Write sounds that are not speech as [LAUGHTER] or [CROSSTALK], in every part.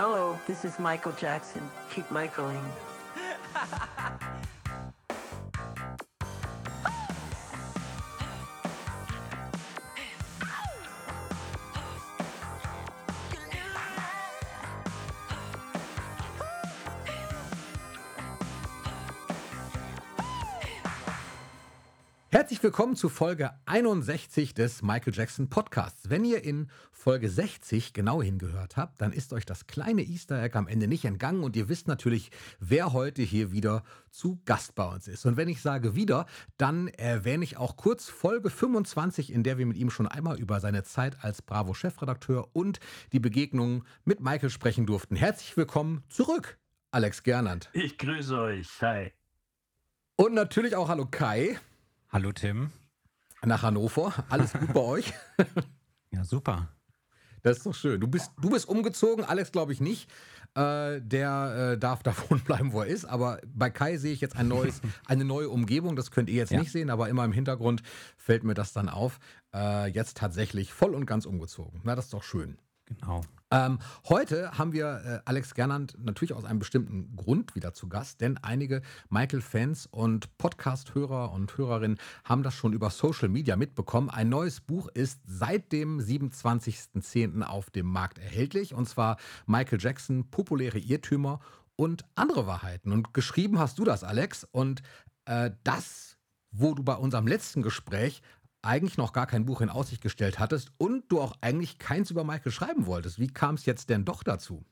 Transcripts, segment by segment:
Hello, this is Michael Jackson. Keep Michaeling. [LAUGHS] Herzlich willkommen zu Folge 61 des Michael Jackson Podcasts. Wenn ihr in Folge 60 genau hingehört habt, dann ist euch das kleine Easter Egg am Ende nicht entgangen und ihr wisst natürlich, wer heute hier wieder zu Gast bei uns ist. Und wenn ich sage wieder, dann erwähne ich auch kurz Folge 25, in der wir mit ihm schon einmal über seine Zeit als Bravo-Chefredakteur und die Begegnungen mit Michael sprechen durften. Herzlich willkommen zurück, Alex Gernand. Ich grüße euch. Hi. Und natürlich auch Hallo Kai. Hallo Tim. Nach Hannover. Alles gut bei euch? [LAUGHS] Ja, super. Das ist doch schön. Du bist, du bist umgezogen, Alex glaube ich nicht. Äh, der äh, darf da [LAUGHS] wohnen bleiben, wo er ist. Aber bei Kai sehe ich jetzt ein neues, [LAUGHS] eine neue Umgebung. Das könnt ihr jetzt ja. nicht sehen, aber immer im Hintergrund fällt mir das dann auf. Äh, jetzt tatsächlich voll und ganz umgezogen. Na, das ist doch schön. Genau. Ähm, heute haben wir äh, Alex Gernand natürlich aus einem bestimmten Grund wieder zu Gast, denn einige Michael-Fans und Podcast-Hörer und Hörerinnen haben das schon über Social Media mitbekommen. Ein neues Buch ist seit dem 27.10. auf dem Markt erhältlich und zwar Michael Jackson, populäre Irrtümer und andere Wahrheiten. Und geschrieben hast du das, Alex, und äh, das wo du bei unserem letzten Gespräch eigentlich noch gar kein Buch in Aussicht gestellt hattest und du auch eigentlich keins über Michael schreiben wolltest. Wie kam es jetzt denn doch dazu?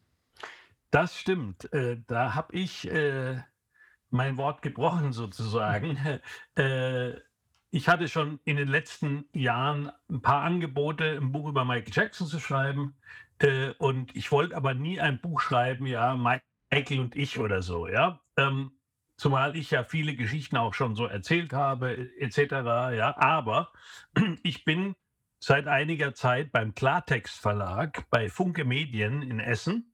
Das stimmt. Äh, da habe ich äh, mein Wort gebrochen sozusagen. [LAUGHS] äh, ich hatte schon in den letzten Jahren ein paar Angebote, ein Buch über Michael Jackson zu schreiben. Äh, und ich wollte aber nie ein Buch schreiben, ja, Michael und ich oder so, ja. Ähm, zumal ich ja viele Geschichten auch schon so erzählt habe, etc. Ja, aber [CLEARS THROAT] ich bin seit einiger Zeit beim Klartext Verlag bei Funke Medien in Essen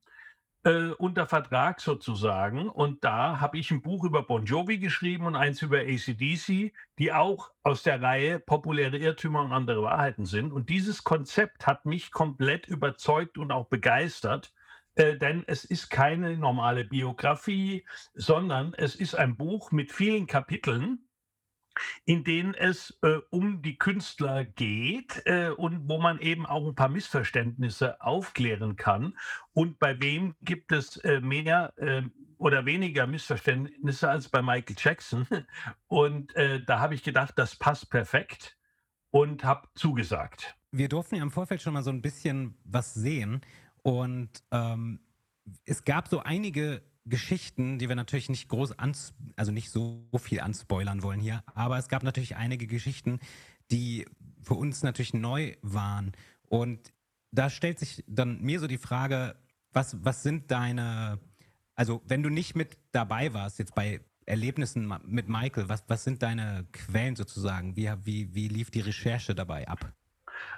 äh, unter Vertrag sozusagen. Und da habe ich ein Buch über Bon Jovi geschrieben und eins über ACDC, die auch aus der Reihe populäre Irrtümer und andere Wahrheiten sind. Und dieses Konzept hat mich komplett überzeugt und auch begeistert. Äh, denn es ist keine normale Biografie, sondern es ist ein Buch mit vielen Kapiteln, in denen es äh, um die Künstler geht äh, und wo man eben auch ein paar Missverständnisse aufklären kann. Und bei wem gibt es äh, mehr äh, oder weniger Missverständnisse als bei Michael Jackson? [LAUGHS] Und äh, da habe ich gedacht, das passt perfekt und habe zugesagt. Wir durften ja im Vorfeld schon mal so ein bisschen was sehen. Und ähm, es gab so einige Geschichten, die wir natürlich nicht groß ans, also nicht so viel anspoilern wollen hier, aber es gab natürlich einige Geschichten, die für uns natürlich neu waren. Und da stellt sich dann mir so die Frage, was, was sind deine, also wenn du nicht mit dabei warst, jetzt bei Erlebnissen mit Michael, was, was sind deine Quellen sozusagen? Wie, wie, wie lief die Recherche dabei ab?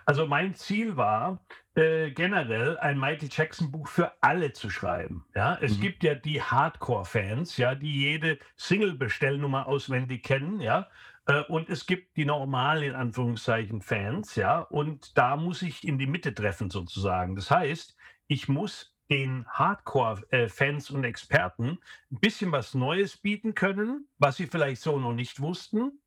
Also mein Ziel war, äh, generell ein Michael Jackson Buch für alle zu schreiben. Ja, es mhm. gibt ja die Hardcore-Fans, ja, die jede Single-Bestellnummer auswendig kennen, ja. Äh, und es gibt die normalen, in Anführungszeichen, Fans, ja. Und da muss ich in die Mitte treffen, sozusagen. Das heißt, ich muss den Hardcore-Fans und Experten ein bisschen was Neues bieten können, was sie vielleicht so noch nicht wussten.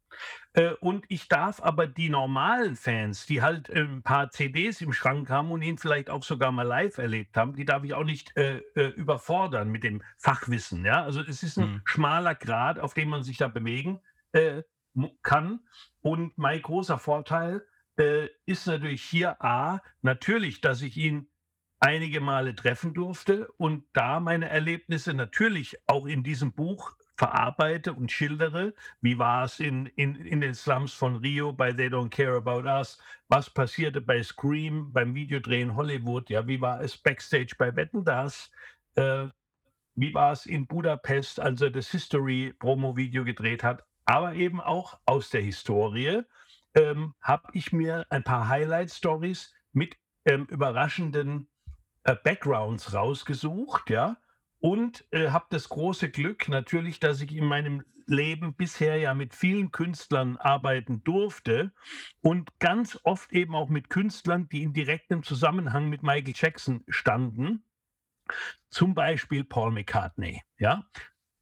Äh, und ich darf aber die normalen Fans, die halt ein paar CDs im Schrank haben und ihn vielleicht auch sogar mal live erlebt haben, die darf ich auch nicht äh, äh überfordern mit dem Fachwissen. Ja? Also es ist ein mhm. schmaler Grad, auf dem man sich da bewegen äh, kann. Und mein großer Vorteil äh, ist natürlich hier A, natürlich, dass ich ihn einige Male treffen durfte und da meine Erlebnisse natürlich auch in diesem Buch verarbeite und schildere. Wie war es in, in, in den Slums von Rio bei They Don't Care About Us? Was passierte bei Scream, beim Videodreh in Hollywood? Ja, wie war es Backstage bei Wetten Das? Äh, wie war es in Budapest, als er das History-Promo-Video gedreht hat? Aber eben auch aus der Historie ähm, habe ich mir ein paar Highlight-Stories mit ähm, überraschenden äh, Backgrounds rausgesucht, ja, und äh, habe das große Glück natürlich, dass ich in meinem Leben bisher ja mit vielen Künstlern arbeiten durfte und ganz oft eben auch mit Künstlern, die in direktem Zusammenhang mit Michael Jackson standen. Zum Beispiel Paul McCartney, ja.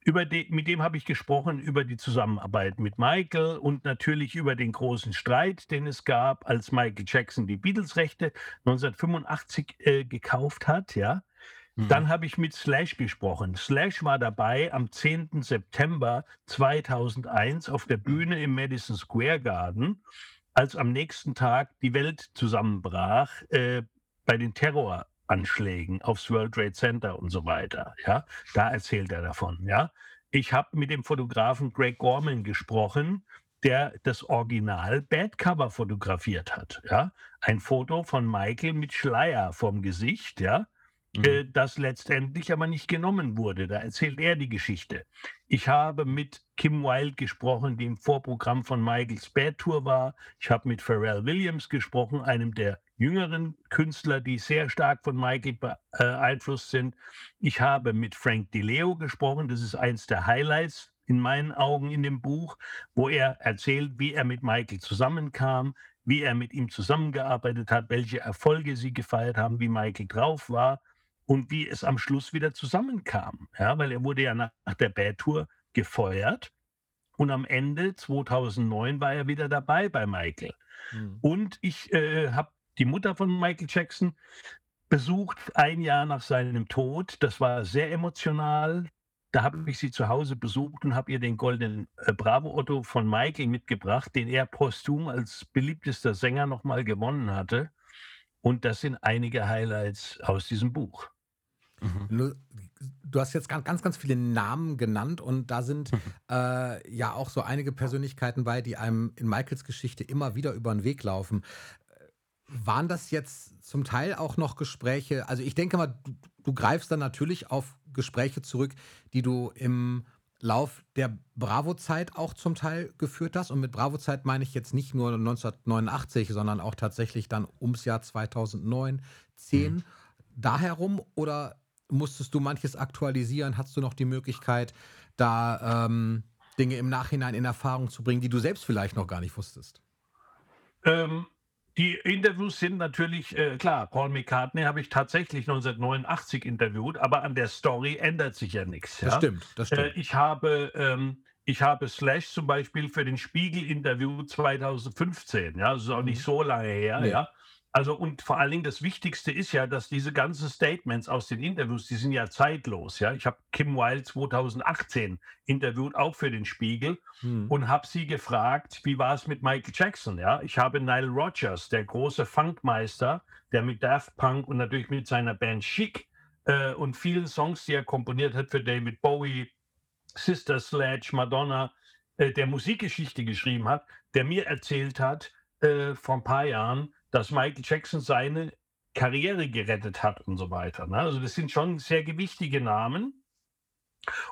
Die, mit dem habe ich gesprochen über die Zusammenarbeit mit Michael und natürlich über den großen Streit, den es gab, als Michael Jackson die Beatles-Rechte 1985 äh, gekauft hat, ja. Mhm. Dann habe ich mit Slash gesprochen. Slash war dabei am 10. September 2001 auf der Bühne im Madison Square Garden, als am nächsten Tag die Welt zusammenbrach äh, bei den Terror Anschlägen aufs World Trade Center und so weiter. Ja, da erzählt er davon. Ja, ich habe mit dem Fotografen Greg Gorman gesprochen, der das Original Bad Cover fotografiert hat. Ja, ein Foto von Michael mit Schleier vom Gesicht. Ja, mhm. äh, das letztendlich aber nicht genommen wurde. Da erzählt er die Geschichte. Ich habe mit Kim Wilde gesprochen, die im Vorprogramm von Michaels Bad Tour war. Ich habe mit Pharrell Williams gesprochen, einem der jüngeren Künstler, die sehr stark von Michael beeinflusst sind. Ich habe mit Frank DiLeo gesprochen. Das ist eins der Highlights in meinen Augen in dem Buch, wo er erzählt, wie er mit Michael zusammenkam, wie er mit ihm zusammengearbeitet hat, welche Erfolge sie gefeiert haben, wie Michael drauf war und wie es am Schluss wieder zusammenkam. Ja, weil er wurde ja nach der Bad Tour gefeuert und am Ende 2009 war er wieder dabei bei Michael. Mhm. Und ich äh, habe die Mutter von Michael Jackson besucht, ein Jahr nach seinem Tod. Das war sehr emotional. Da habe ich sie zu Hause besucht und habe ihr den goldenen äh, Bravo Otto von Michael mitgebracht, den er posthum als beliebtester Sänger nochmal gewonnen hatte. Und das sind einige Highlights aus diesem Buch. Mhm. Du hast jetzt ganz, ganz viele Namen genannt und da sind mhm. äh, ja auch so einige Persönlichkeiten bei, die einem in Michaels Geschichte immer wieder über den Weg laufen. Waren das jetzt zum Teil auch noch Gespräche? Also ich denke mal, du, du greifst dann natürlich auf Gespräche zurück, die du im Lauf der Bravo-Zeit auch zum Teil geführt hast. Und mit Bravo-Zeit meine ich jetzt nicht nur 1989, sondern auch tatsächlich dann ums Jahr 2009, 10 mhm. da herum? Oder musstest du manches aktualisieren? Hast du noch die Möglichkeit, da ähm, Dinge im Nachhinein in Erfahrung zu bringen, die du selbst vielleicht noch gar nicht wusstest? Ähm, die Interviews sind natürlich, äh, klar, Paul McCartney habe ich tatsächlich 1989 interviewt, aber an der Story ändert sich ja nichts. Ja? Das stimmt, das stimmt. Äh, ich, habe, ähm, ich habe Slash zum Beispiel für den Spiegel-Interview 2015, ja, das ist auch nicht mhm. so lange her, nee. ja, also und vor allen Dingen das Wichtigste ist ja, dass diese ganzen Statements aus den Interviews, die sind ja zeitlos. Ja, ich habe Kim Wilde 2018 interviewt, auch für den Spiegel, hm. und habe sie gefragt, wie war es mit Michael Jackson? Ja, ich habe Nile Rodgers, der große Funkmeister, der mit Daft Punk und natürlich mit seiner Band Chic äh, und vielen Songs, die er komponiert hat für David Bowie, Sister Sledge, Madonna, äh, der Musikgeschichte geschrieben hat, der mir erzählt hat äh, vor ein paar Jahren dass Michael Jackson seine Karriere gerettet hat und so weiter. Ne? Also das sind schon sehr gewichtige Namen.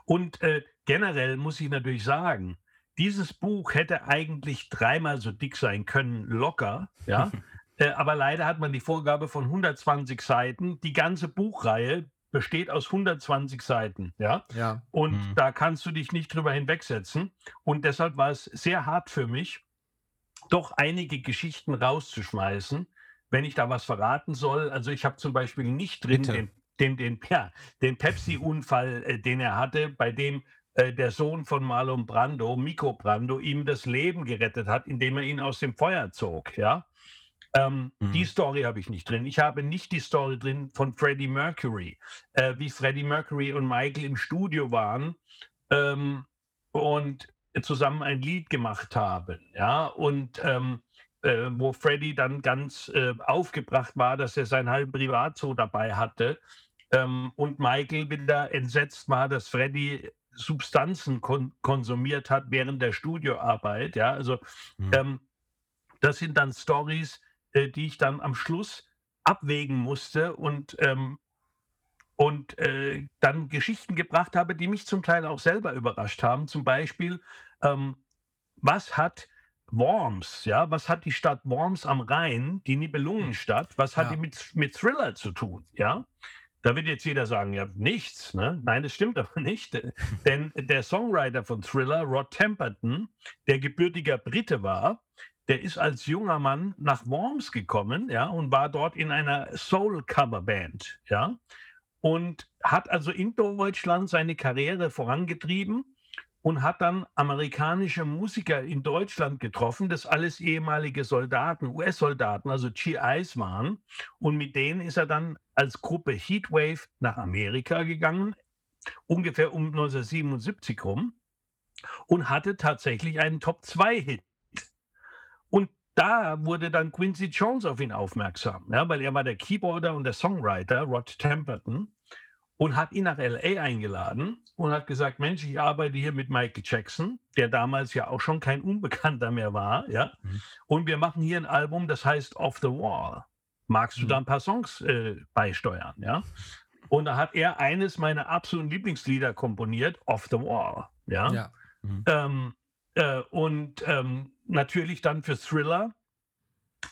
Und äh, generell muss ich natürlich sagen, dieses Buch hätte eigentlich dreimal so dick sein können, locker, ja. [LAUGHS] äh, aber leider hat man die Vorgabe von 120 Seiten. Die ganze Buchreihe besteht aus 120 Seiten, ja. ja. Und mhm. da kannst du dich nicht drüber hinwegsetzen. Und deshalb war es sehr hart für mich, doch einige Geschichten rauszuschmeißen, wenn ich da was verraten soll. Also ich habe zum Beispiel nicht drin den, den, den, ja, den Pepsi-Unfall, äh, den er hatte, bei dem äh, der Sohn von Marlon Brando, Miko Brando, ihm das Leben gerettet hat, indem er ihn aus dem Feuer zog. Ja? Ähm, mhm. Die Story habe ich nicht drin. Ich habe nicht die Story drin von Freddie Mercury, äh, wie Freddie Mercury und Michael im Studio waren. Ähm, und zusammen ein Lied gemacht haben, ja, und ähm, äh, wo Freddy dann ganz äh, aufgebracht war, dass er sein halben Privatzoo dabei hatte ähm, und Michael wieder entsetzt war, dass Freddy Substanzen kon konsumiert hat während der Studioarbeit, ja, also mhm. ähm, das sind dann Stories, äh, die ich dann am Schluss abwägen musste und ähm, und äh, dann Geschichten gebracht habe, die mich zum Teil auch selber überrascht haben. Zum Beispiel, ähm, was hat Worms, ja, was hat die Stadt Worms am Rhein, die Nibelungenstadt, was hat ja. die mit, mit Thriller zu tun, ja? Da wird jetzt jeder sagen, ja, nichts, ne? Nein, das stimmt aber nicht, [LAUGHS] denn der Songwriter von Thriller, Rod Temperton, der gebürtiger Brite war, der ist als junger Mann nach Worms gekommen, ja, und war dort in einer Soul-Cover-Band, ja. Und hat also in Deutschland seine Karriere vorangetrieben und hat dann amerikanische Musiker in Deutschland getroffen, das alles ehemalige Soldaten, US-Soldaten, also GIs waren. Und mit denen ist er dann als Gruppe Heatwave nach Amerika gegangen, ungefähr um 1977 rum, und hatte tatsächlich einen Top-2-Hit. Und da wurde dann Quincy Jones auf ihn aufmerksam, ja, weil er war der Keyboarder und der Songwriter, Rod Temperton und hat ihn nach LA eingeladen und hat gesagt, Mensch, ich arbeite hier mit Michael Jackson, der damals ja auch schon kein Unbekannter mehr war, ja. Mhm. Und wir machen hier ein Album, das heißt Off the Wall. Magst du mhm. da ein paar Songs äh, beisteuern, ja? Und da hat er eines meiner absoluten Lieblingslieder komponiert, Off the Wall, ja. ja. Mhm. Ähm, äh, und ähm, natürlich dann für Thriller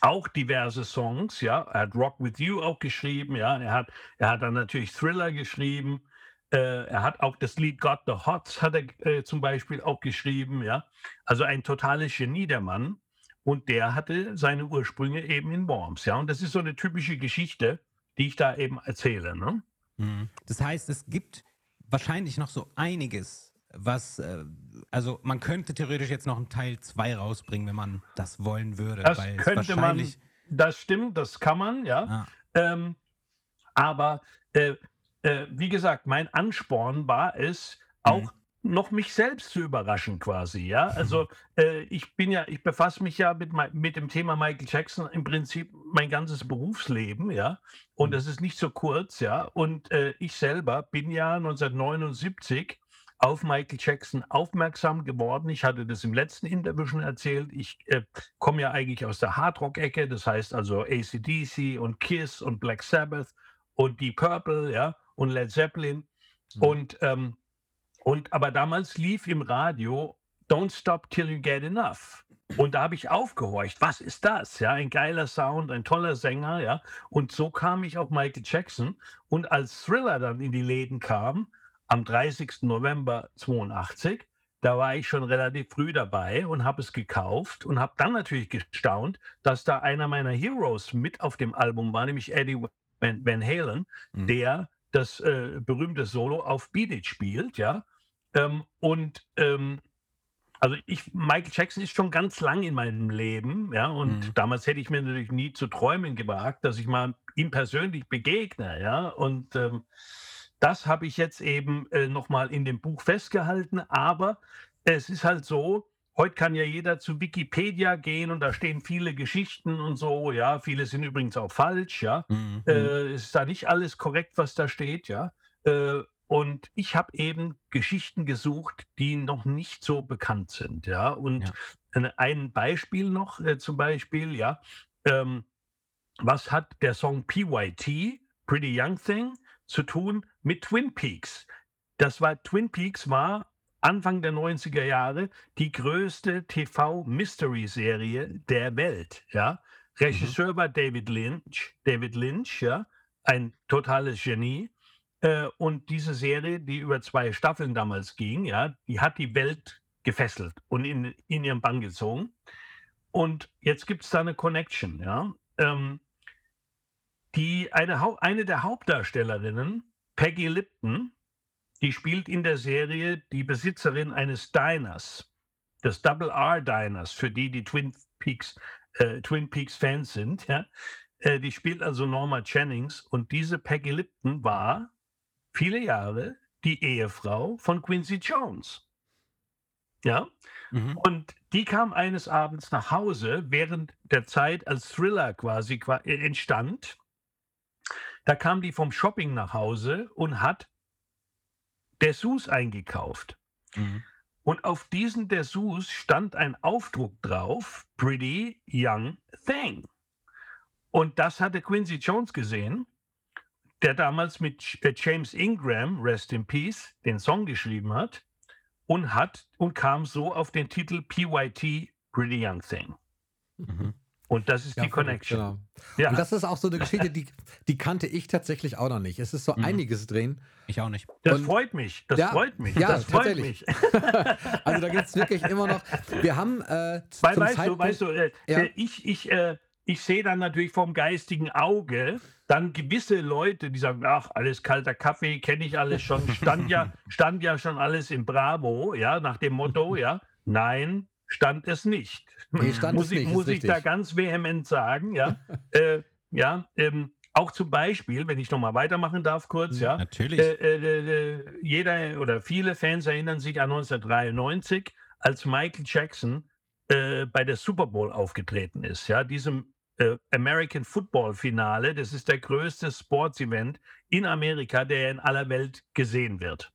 auch diverse Songs, ja. Er hat Rock With You auch geschrieben, ja. Er hat, er hat dann natürlich Thriller geschrieben. Äh, er hat auch das Lied Got the Hots hat er äh, zum Beispiel auch geschrieben, ja. Also ein totales Genie, der Mann. Und der hatte seine Ursprünge eben in Worms, ja. Und das ist so eine typische Geschichte, die ich da eben erzähle, ne? Mhm. Das heißt, es gibt wahrscheinlich noch so einiges, was, äh, also man könnte theoretisch jetzt noch einen Teil 2 rausbringen, wenn man das wollen würde. Das könnte man, das stimmt, das kann man, ja. Ah. Ähm, aber äh, äh, wie gesagt, mein Ansporn war es, auch mhm noch mich selbst zu überraschen quasi, ja. Also äh, ich bin ja, ich befasse mich ja mit, mit dem Thema Michael Jackson im Prinzip mein ganzes Berufsleben, ja. Und mhm. das ist nicht so kurz, ja. Und äh, ich selber bin ja 1979 auf Michael Jackson aufmerksam geworden. Ich hatte das im letzten Interview schon erzählt. Ich äh, komme ja eigentlich aus der Hardrock-Ecke, das heißt also ACDC und Kiss und Black Sabbath und Deep Purple, ja, und Led Zeppelin. Mhm. Und, ähm, und aber damals lief im Radio Don't Stop Till You Get Enough. Und da habe ich aufgehorcht. Was ist das? Ja, ein geiler Sound, ein toller Sänger, ja. Und so kam ich auf Michael Jackson. Und als Thriller dann in die Läden kam, am 30. November 82. Da war ich schon relativ früh dabei und habe es gekauft und habe dann natürlich gestaunt, dass da einer meiner Heroes mit auf dem Album war, nämlich Eddie Van, Van Halen, mhm. der das äh, berühmte Solo auf Beat It spielt, ja. Ähm, und ähm, also ich, Michael Jackson ist schon ganz lang in meinem Leben, ja, und mhm. damals hätte ich mir natürlich nie zu träumen gewagt, dass ich mal ihm persönlich begegne, ja, und ähm, das habe ich jetzt eben äh, nochmal in dem Buch festgehalten. Aber es ist halt so, heute kann ja jeder zu Wikipedia gehen und da stehen viele Geschichten und so. Ja, viele sind übrigens auch falsch. Ja, mhm. äh, ist da nicht alles korrekt, was da steht. Ja. Äh, und ich habe eben Geschichten gesucht, die noch nicht so bekannt sind. Ja, und ja. ein Beispiel noch, äh, zum Beispiel, ja, ähm, was hat der Song PYT, Pretty Young Thing, zu tun mit Twin Peaks. Das war Twin Peaks war Anfang der 90er Jahre die größte TV-Mystery-Serie der Welt. Ja? Regisseur mhm. war David Lynch, David Lynch, ja, ein totales Genie. Äh, und diese Serie, die über zwei Staffeln damals ging, ja, die hat die Welt gefesselt und in, in ihren Bann gezogen. Und jetzt gibt es da eine Connection, ja. Ähm, die, eine, eine der Hauptdarstellerinnen, Peggy Lipton, die spielt in der Serie die Besitzerin eines Diners, des Double R Diners, für die, die Twin Peaks, äh, Twin Peaks Fans sind. Ja? Äh, die spielt also Norma Jennings und diese Peggy Lipton war viele Jahre die Ehefrau von Quincy Jones. Ja, mhm. und die kam eines Abends nach Hause während der Zeit, als Thriller quasi entstand da kam die vom Shopping nach Hause und hat Dessous eingekauft. Mhm. Und auf diesen Dessous stand ein Aufdruck drauf, Pretty Young Thing. Und das hatte Quincy Jones gesehen, der damals mit äh, James Ingram, Rest in Peace, den Song geschrieben hat und hat und kam so auf den Titel PYT, Pretty Young Thing. Mhm. Und das ist ja, die Connection. Genau. Ja. Und das ist auch so eine Geschichte, die, die kannte ich tatsächlich auch noch nicht. Es ist so mhm. einiges drin. Ich auch nicht. Das und freut mich. Das ja, freut mich. Ja, das freut mich. [LAUGHS] [LAUGHS] also da gibt es wirklich immer noch. Wir haben äh, Weil, weißt Zeitpunkt, du, weißt du, äh, ja. Äh, ich, ich, äh, ich sehe dann natürlich vom geistigen Auge dann gewisse Leute, die sagen, ach, alles kalter Kaffee, kenne ich alles schon, stand ja, [LAUGHS] stand ja schon alles im Bravo, ja, nach dem Motto, ja, nein, stand es nicht. Nee, stand muss es ich, nicht, muss ich da ganz vehement sagen, ja. [LAUGHS] äh, ja, ähm, auch zum Beispiel, wenn ich nochmal weitermachen darf, kurz, ja. Natürlich. Äh, äh, äh, jeder oder viele Fans erinnern sich an 1993, als Michael Jackson äh, bei der Super Bowl aufgetreten ist. Ja, diesem äh, American Football Finale. Das ist der größte Sports-Event in Amerika, der in aller Welt gesehen wird.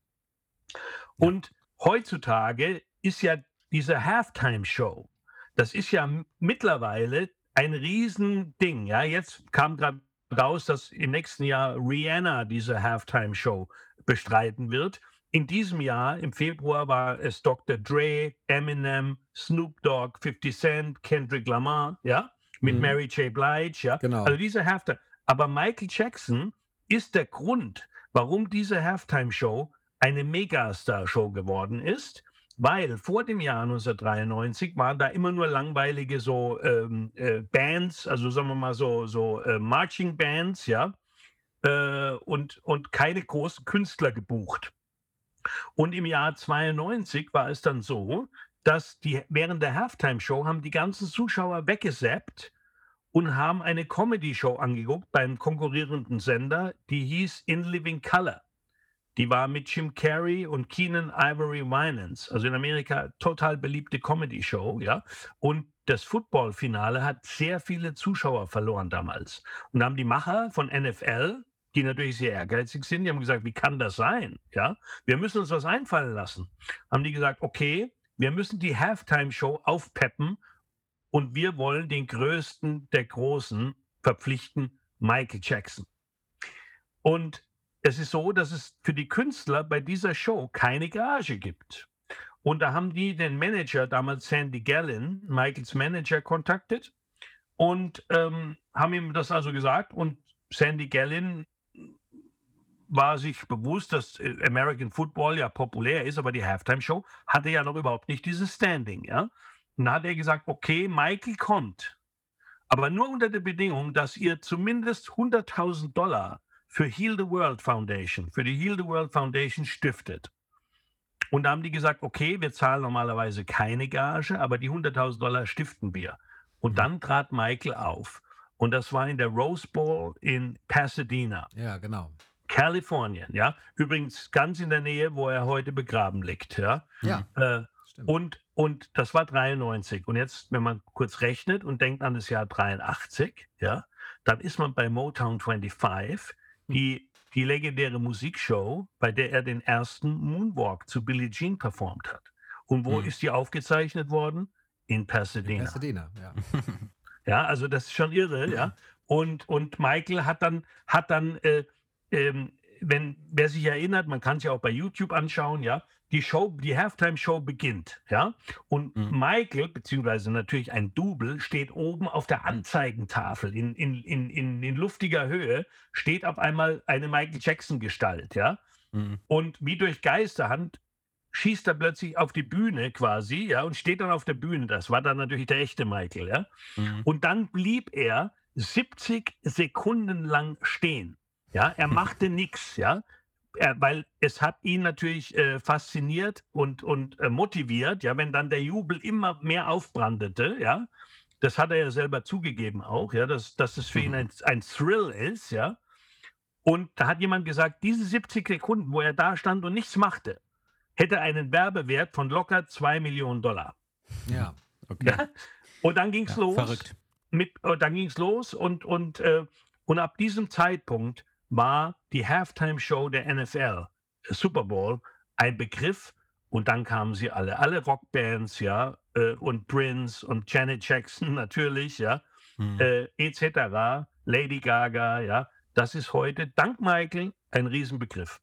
Und heutzutage ist ja diese Halftime-Show, das ist ja mittlerweile ein Riesending. Ja, jetzt kam gerade raus, dass im nächsten Jahr Rihanna diese Halftime-Show bestreiten wird. In diesem Jahr, im Februar, war es Dr. Dre, Eminem, Snoop Dogg, 50 Cent, Kendrick Lamar, ja, mit Mhm. Mary J. Blige, ja. Genau. Also diese Halftime. Aber Michael Jackson ist der Grund, warum diese Halftime-Show eine Megastar-Show geworden ist, weil vor dem Jahr 1993 waren da immer nur langweilige so ähm, äh, Bands, also sagen wir mal so, so äh, Marching Bands, ja, äh, und, und keine großen Künstler gebucht. Und im Jahr 92 war es dann so, dass die während der Halftime-Show haben die ganzen Zuschauer weggesappt und haben eine Comedy-Show angeguckt beim konkurrierenden Sender, die hieß In Living Color. Die war mit Jim Carrey und Keenan Ivory Winans, also in Amerika total beliebte Comedy-Show, ja. Und das Football-Finale hat sehr viele Zuschauer verloren damals. Und da haben die Macher von NFL, die natürlich sehr ehrgeizig sind, die haben gesagt, wie kann das sein? Ja, wir müssen uns was einfallen lassen. Haben die gesagt, okay, wir müssen die Halftime-Show aufpeppen und wir wollen den größten der Großen verpflichten, Michael Jackson. Und es ist so, dass es für die Künstler bei dieser Show keine Gage gibt. Und da haben die den Manager, damals Sandy Gallin, Michaels Manager, kontaktet und ähm, haben ihm das also gesagt. Und Sandy Gallin war sich bewusst, dass äh, American Football ja populär ist, aber die Halftime-Show hatte ja noch überhaupt nicht dieses Standing. Ja? Und da hat er gesagt, okay, Michael kommt, aber nur unter der Bedingung, dass ihr zumindest 100.000 Dollar für Heal the World Foundation, für die Heal the World Foundation stiftet. Und da haben die gesagt, okay, wir zahlen normalerweise keine Gage, aber die 100.000 Dollar stiften wir. Und dann trat Michael auf. Und das war in der Rose Bowl in Pasadena. Ja, genau. Kalifornien, ja. Übrigens ganz in der Nähe, wo er heute begraben liegt, ja. Ja, Äh, und, und das war 93. Und jetzt, wenn man kurz rechnet und denkt an das Jahr 83, ja, dann ist man bei Motown 25, die, die legendäre Musikshow, bei der er den ersten Moonwalk zu Billie Jean performt hat. Und wo Mhm. ist die aufgezeichnet worden? In In Pasadena. Pasadena, ja. [LAUGHS] Ja, also das ist schon irre, ja. Und, und Michael hat dann, hat dann äh, ähm, wenn, wer sich erinnert, man kann es ja auch bei YouTube anschauen, ja, die Show, die Halftime-Show beginnt, ja, und Mhm. Michael, beziehungsweise natürlich ein Double, steht oben auf der Anzeigentafel in, in, in, in, in luftiger Höhe, steht auf einmal eine Michael Jackson-Gestalt, ja, Mhm. und wie durch Geisterhand schießt er plötzlich auf die Bühne quasi, ja, und steht dann auf der Bühne. Das war dann natürlich der echte Michael, ja. Mhm. Und dann blieb er 70 Sekunden lang stehen. Ja, er [LAUGHS] machte nichts, ja. Er, weil es hat ihn natürlich äh, fasziniert und, und äh, motiviert, ja, wenn dann der Jubel immer mehr aufbrandete, ja. Das hat er ja selber zugegeben auch, ja, dass, dass es für ihn ein, ein Thrill ist, ja. Und da hat jemand gesagt, diese 70 Sekunden, wo er da stand und nichts machte, hätte einen Werbewert von locker 2 Millionen Dollar. Ja. Okay. Ja? Und dann ging es Ja, los verrückt. mit, äh, dann ging es los und, und, äh, und ab diesem Zeitpunkt war die Halftime-Show der NFL, Super Bowl, ein Begriff und dann kamen sie alle, alle Rockbands, ja, äh, und Prince und Janet Jackson [LAUGHS] natürlich, ja, Mhm. äh, etc., Lady Gaga, ja, das ist heute dank Michael ein Riesenbegriff.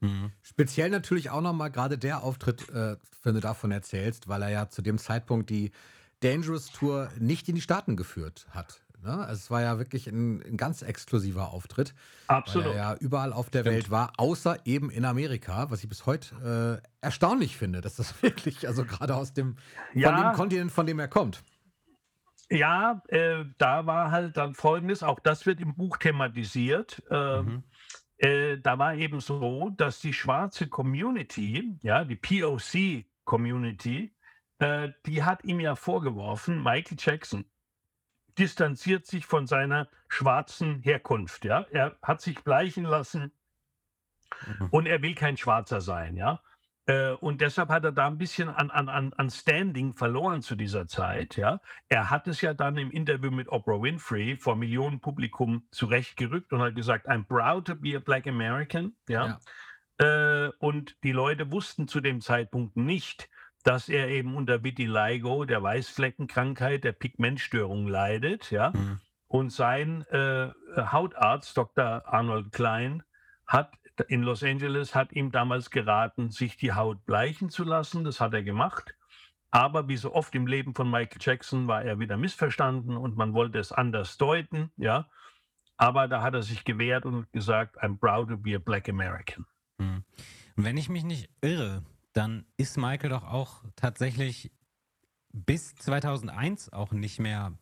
Mhm. Speziell natürlich auch nochmal gerade der Auftritt, äh, wenn du davon erzählst, weil er ja zu dem Zeitpunkt die Dangerous Tour nicht in die Staaten geführt hat. Ne? Also es war ja wirklich ein, ein ganz exklusiver Auftritt, Absolut. weil er ja überall auf der Stimmt. Welt war, außer eben in Amerika, was ich bis heute äh, erstaunlich finde, dass das [LAUGHS] wirklich, also gerade aus dem, von Ja. dem Kontinent, von dem er kommt. Ja, äh, da war halt dann folgendes, auch das wird im Buch thematisiert. Äh, Mhm. äh, da war eben so, dass die schwarze Community, ja, die POC-Community, äh, die hat ihm ja vorgeworfen, Michael Jackson distanziert sich von seiner schwarzen Herkunft, ja. Er hat sich bleichen lassen Mhm. und er will kein Schwarzer sein, ja. Äh, und deshalb hat er da ein bisschen an, an, an, an Standing verloren zu dieser Zeit, ja. Er hat es ja dann im Interview mit Oprah Winfrey vor Millionen Publikum zurechtgerückt und hat gesagt, I'm proud to be a black American, ja. Äh, und die Leute wussten zu dem Zeitpunkt nicht, dass er eben unter Vitiligo, der Weißfleckenkrankheit, der Pigmentstörung leidet, ja. Mhm. Und sein äh, Hautarzt, Dr. Arnold Klein, hat in Los Angeles hat ihm damals geraten, sich die Haut bleichen zu lassen. Das hat er gemacht. Aber wie so oft im Leben von Michael Jackson war er wieder missverstanden und man wollte es anders deuten, ja. Aber da hat er sich gewehrt und gesagt, I'm proud to be a black American. Mhm. Wenn ich mich nicht irre, dann ist Michael doch auch tatsächlich bis 2001 auch nicht mehr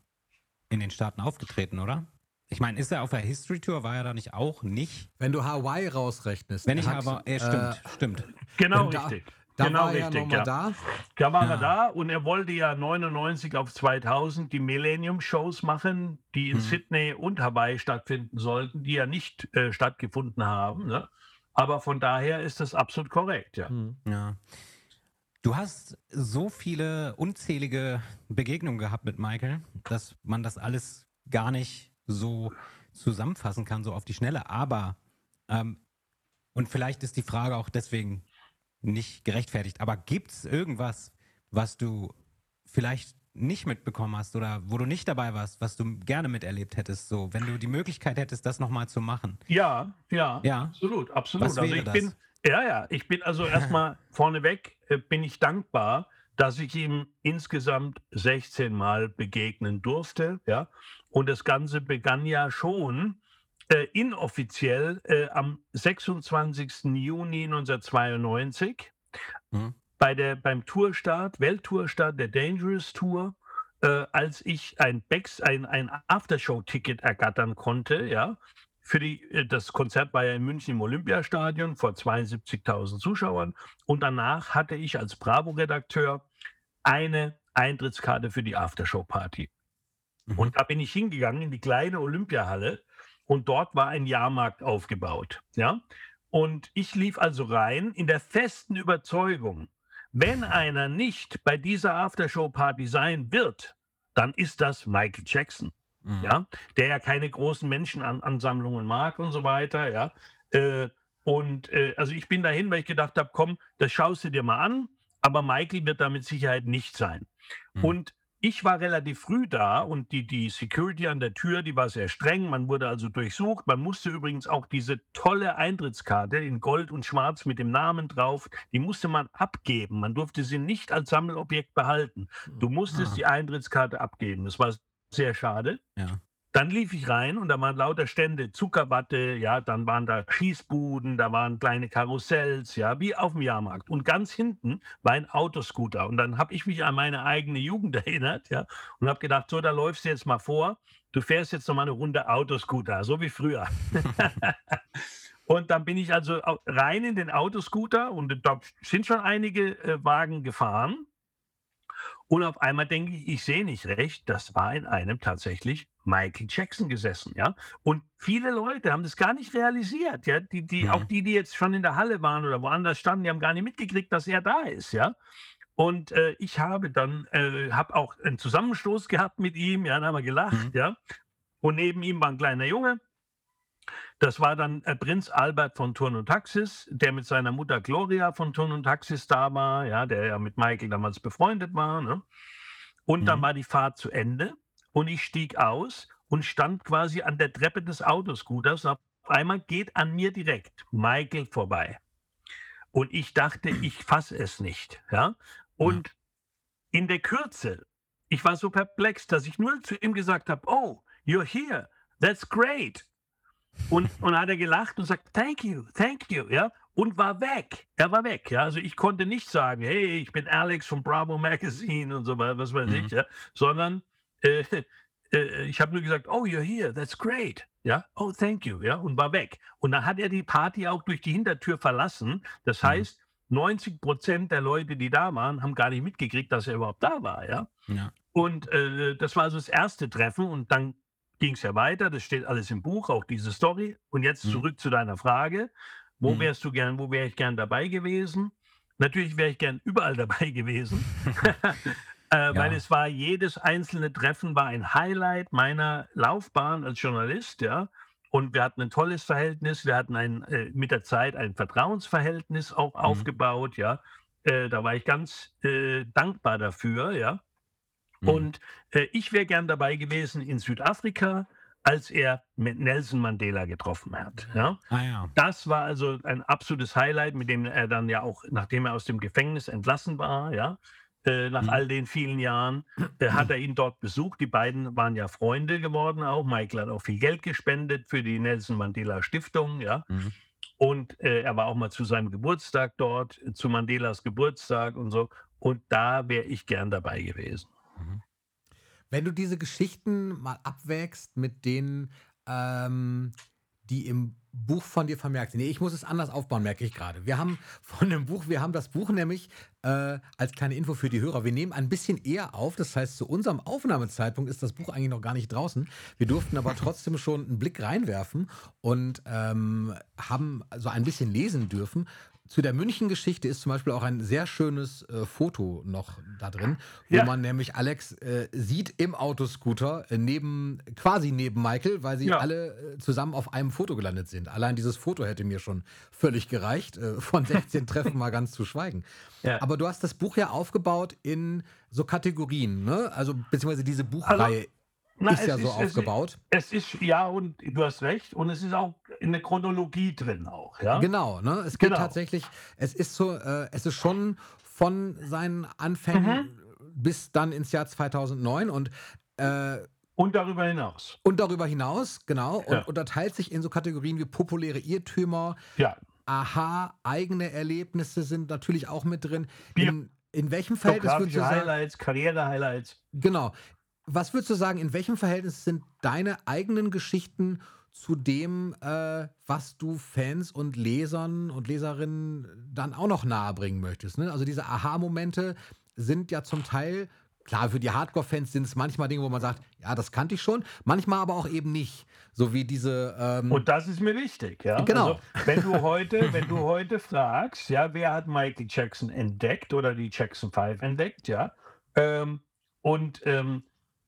in den Staaten aufgetreten, oder? Ich meine, ist er auf der History Tour? War er da nicht auch nicht? Wenn du Hawaii rausrechnest. Wenn ich hat, aber, äh, stimmt, stimmt. Genau da- richtig. Da genau war er richtig, nochmal ja. da. Da war Ja. er da und er wollte ja 99 auf 2000 die Millennium-Shows machen, die in Mhm. Sydney und Hawaii stattfinden sollten, die ja nicht äh, stattgefunden haben. Ne? Aber von daher ist das absolut korrekt, ja. Hm. Ja. Du hast so viele unzählige Begegnungen gehabt mit Michael, dass man das alles gar nicht so zusammenfassen kann, so auf die Schnelle. Aber, ähm, und vielleicht ist die Frage auch deswegen nicht gerechtfertigt, aber gibt es irgendwas, was du vielleicht nicht mitbekommen hast oder wo du nicht dabei warst, was du gerne miterlebt hättest, so, wenn du die Möglichkeit hättest, das nochmal zu machen? Ja, ja, Ja. absolut, absolut. Was also ich das? bin, ja, ja, ich bin also erstmal [LAUGHS] vorneweg äh, bin ich dankbar, dass ich ihm insgesamt 16 Mal begegnen durfte, ja. Und das Ganze begann ja schon äh, inoffiziell äh, am 26. Juni 1992 Mhm. Bei der, beim Tourstart, Welttourstart der Dangerous Tour, äh, als ich ein, Backs, ein, ein Aftershow-Ticket ergattern konnte, ja, für die, äh, das Konzert war ja in München im Olympiastadion vor 72.000 Zuschauern und danach hatte ich als Bravo-Redakteur eine Eintrittskarte für die Aftershow-Party. Mhm. Und da bin ich hingegangen in die kleine Olympiahalle und dort war ein Jahrmarkt aufgebaut. Ja? Und ich lief also rein in der festen Überzeugung, wenn einer nicht bei dieser Aftershow-Party sein wird, dann ist das Michael Jackson Mhm. ja, der ja keine großen Menschenansammlungen mag und so weiter, ja. Äh, und äh, also ich bin dahin, weil ich gedacht habe, komm, das schaust du dir mal an, aber Michael wird da mit Sicherheit nicht sein. Mhm. Und ich war relativ früh da und die, die Security an der Tür, die war sehr streng. Man wurde also durchsucht. Man musste übrigens auch diese tolle Eintrittskarte in Gold und Schwarz mit dem Namen drauf, die musste man abgeben. Man durfte sie nicht als Sammelobjekt behalten. Du musstest Ah. die Eintrittskarte abgeben. Das war sehr schade. Ja. Dann lief ich rein und da waren lauter Stände, Zuckerwatte, ja, dann waren da Schießbuden, da waren kleine Karussells, ja, wie auf dem Jahrmarkt. Und ganz hinten war ein Autoscooter. Und dann habe ich mich an meine eigene Jugend [LAUGHS] erinnert, ja, und habe gedacht, so, da läufst du jetzt mal vor, du fährst jetzt noch mal eine Runde Autoscooter, so wie früher. [LAUGHS] und dann bin ich also rein in den Autoscooter und da sind schon einige äh, Wagen gefahren. Und auf einmal denke ich, ich sehe nicht recht, das war in einem tatsächlich Michael Jackson gesessen, ja. Und viele Leute haben das gar nicht realisiert, ja. Die, die, Mhm. Auch die, die jetzt schon in der Halle waren oder woanders standen, die haben gar nicht mitgekriegt, dass er da ist, ja. Und äh, ich habe dann, äh, habe auch einen Zusammenstoß gehabt mit ihm, ja, dann haben wir gelacht, Mhm. ja. Und neben ihm war ein kleiner Junge. Das war dann äh, Prinz Albert von Turn und Taxis, der mit seiner Mutter Gloria von Turn und Taxis da war, ja, der ja mit Michael damals befreundet war. Ne? Und dann Mhm. war die Fahrt zu Ende und ich stieg aus und stand quasi an der Treppe des Autoscooters. Auf einmal geht an mir direkt Michael vorbei. Und ich dachte, [CLEARS THROAT] ich fasse es nicht. Ja? Und in der Kürze, ich war so perplex, dass ich nur zu ihm gesagt habe, oh, you're here, that's great. Und, und hat er gelacht und sagt, thank you, thank you, ja, und war weg. Er war weg, ja. Also ich konnte nicht sagen, hey, ich bin Alex von Bravo Magazine und so weiter, was weiß Mhm. ich, ja, sondern äh, äh, ich habe nur gesagt, oh, you're here, that's great. Ja, oh, thank you, ja, und war weg. Und dann hat er die Party auch durch die Hintertür verlassen. Das Mhm. heißt, 90 Prozent der Leute, die da waren, haben gar nicht mitgekriegt, dass er überhaupt da war, ja. Ja. Und äh, das war also das erste Treffen und dann ging es ja weiter. Das steht alles im Buch, auch diese Story. Und jetzt Mhm. zurück zu deiner Frage. Wo Mhm. wärst du gern, wo wäre ich gern dabei gewesen? Natürlich wäre ich gern überall [LAUGHS] dabei gewesen, [LAUGHS] äh, weil Ja. es war jedes einzelne Treffen war ein Highlight meiner Laufbahn als Journalist, ja. Und wir hatten ein tolles Verhältnis. Wir hatten ein, äh, mit der Zeit ein Vertrauensverhältnis auch Mhm. aufgebaut, ja. Äh, da war ich ganz äh, dankbar dafür, ja. Mhm. Und äh, ich wäre gern dabei gewesen in Südafrika, als er mit Nelson Mandela getroffen hat. Ja? Ah ja. Das war also ein absolutes Highlight, mit dem er dann ja auch, nachdem er aus dem Gefängnis entlassen war, ja, äh, nach Mhm. all den vielen Jahren, äh, hat er ihn dort besucht. Die beiden waren ja Freunde geworden auch. Michael hat auch viel Geld gespendet für die Nelson Mandela Stiftung, ja. Mhm. Und äh, er war auch mal zu seinem Geburtstag dort, zu Mandelas Geburtstag und so. Und da wäre ich gern dabei gewesen. Wenn du diese Geschichten mal abwägst mit denen, ähm, die im Buch von dir vermerkt sind. Nee, ich muss es anders aufbauen, merke ich gerade. Wir haben von dem Buch, wir haben das Buch nämlich äh, als kleine Info für die Hörer. Wir nehmen ein bisschen eher auf, das heißt, zu unserem Aufnahmezeitpunkt ist das Buch eigentlich noch gar nicht draußen. Wir durften aber trotzdem schon einen Blick reinwerfen und ähm, haben so ein bisschen lesen dürfen. Zu der München-Geschichte ist zum Beispiel auch ein sehr schönes äh, Foto noch da drin, wo Ja. man nämlich Alex äh, sieht im Autoscooter äh, neben, quasi neben Michael, weil sie Ja. alle äh, zusammen auf einem Foto gelandet sind. Allein dieses Foto hätte mir schon völlig gereicht, äh, von 16 Treffen mal ganz zu schweigen. Ja. Aber du hast das Buch ja aufgebaut in so Kategorien, ne? Also beziehungsweise diese Buchreihe Na, ist ja so es aufgebaut. Es ist, ja, und du hast recht, und es ist auch in der Chronologie drin auch, ja. Genau, ne? Es geht Genau. tatsächlich, es ist so, äh, es ist schon von seinen Anfängen Mhm. bis dann ins Jahr 2009 und äh, Und darüber hinaus. und darüber hinaus, genau, und Ja. unterteilt sich in so Kategorien wie populäre Irrtümer, Ja. aha, eigene Erlebnisse sind natürlich auch mit drin. In, in welchem Verhältnis würdest du sagen, Highlights, Karriere-Highlights. genau, was würdest du sagen, in welchem Verhältnis sind deine eigenen Geschichten zu dem, äh, was du Fans und Lesern und Leserinnen dann auch noch nahebringen möchtest? Ne? Also diese Aha-Momente sind ja zum Teil, klar, für die Hardcore-Fans sind es manchmal Dinge, wo man sagt, ja, das kannte ich schon, manchmal aber auch eben nicht. So wie diese, ähm, Und das ist mir wichtig, ja. Genau. Also, wenn du heute, wenn du heute fragst, ja, wer hat Michael Jackson entdeckt oder die Jackson 5 entdeckt, ja, ähm, und ähm,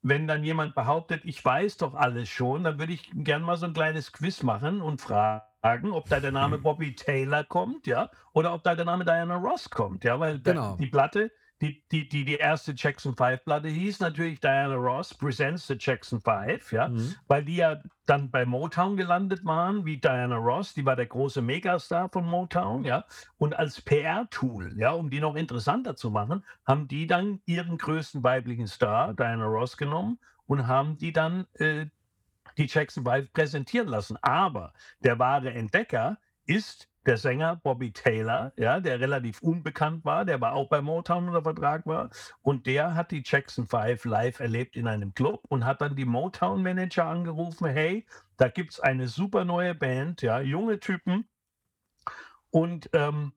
wenn dann jemand behauptet, ich weiß doch alles schon, dann würde ich gern mal so ein kleines Quiz machen und fragen, ob da der Name Bobby Taylor kommt, ja, oder ob da der Name Diana Ross kommt, ja, weil Genau. die Platte, die, die, die, die erste Jackson 5 Platte hieß natürlich Diana Ross Presents the Jackson 5, ja, Mhm. weil die ja dann bei Motown gelandet waren, wie Diana Ross, die war der große Megastar von Motown, ja, und als PR-Tool, ja, um die noch interessanter zu machen, haben die dann ihren größten weiblichen Star, Diana Ross, genommen und haben die dann äh, die Jackson 5 präsentieren lassen. Aber der wahre Entdecker ist der Sänger Bobby Taylor, ja, der relativ unbekannt war, der war auch bei Motown unter Vertrag war und der hat die Jackson 5 live erlebt in einem Club und hat dann die Motown-Manager angerufen, hey, da gibt es eine super neue Band, ja, junge Typen. Und ähm,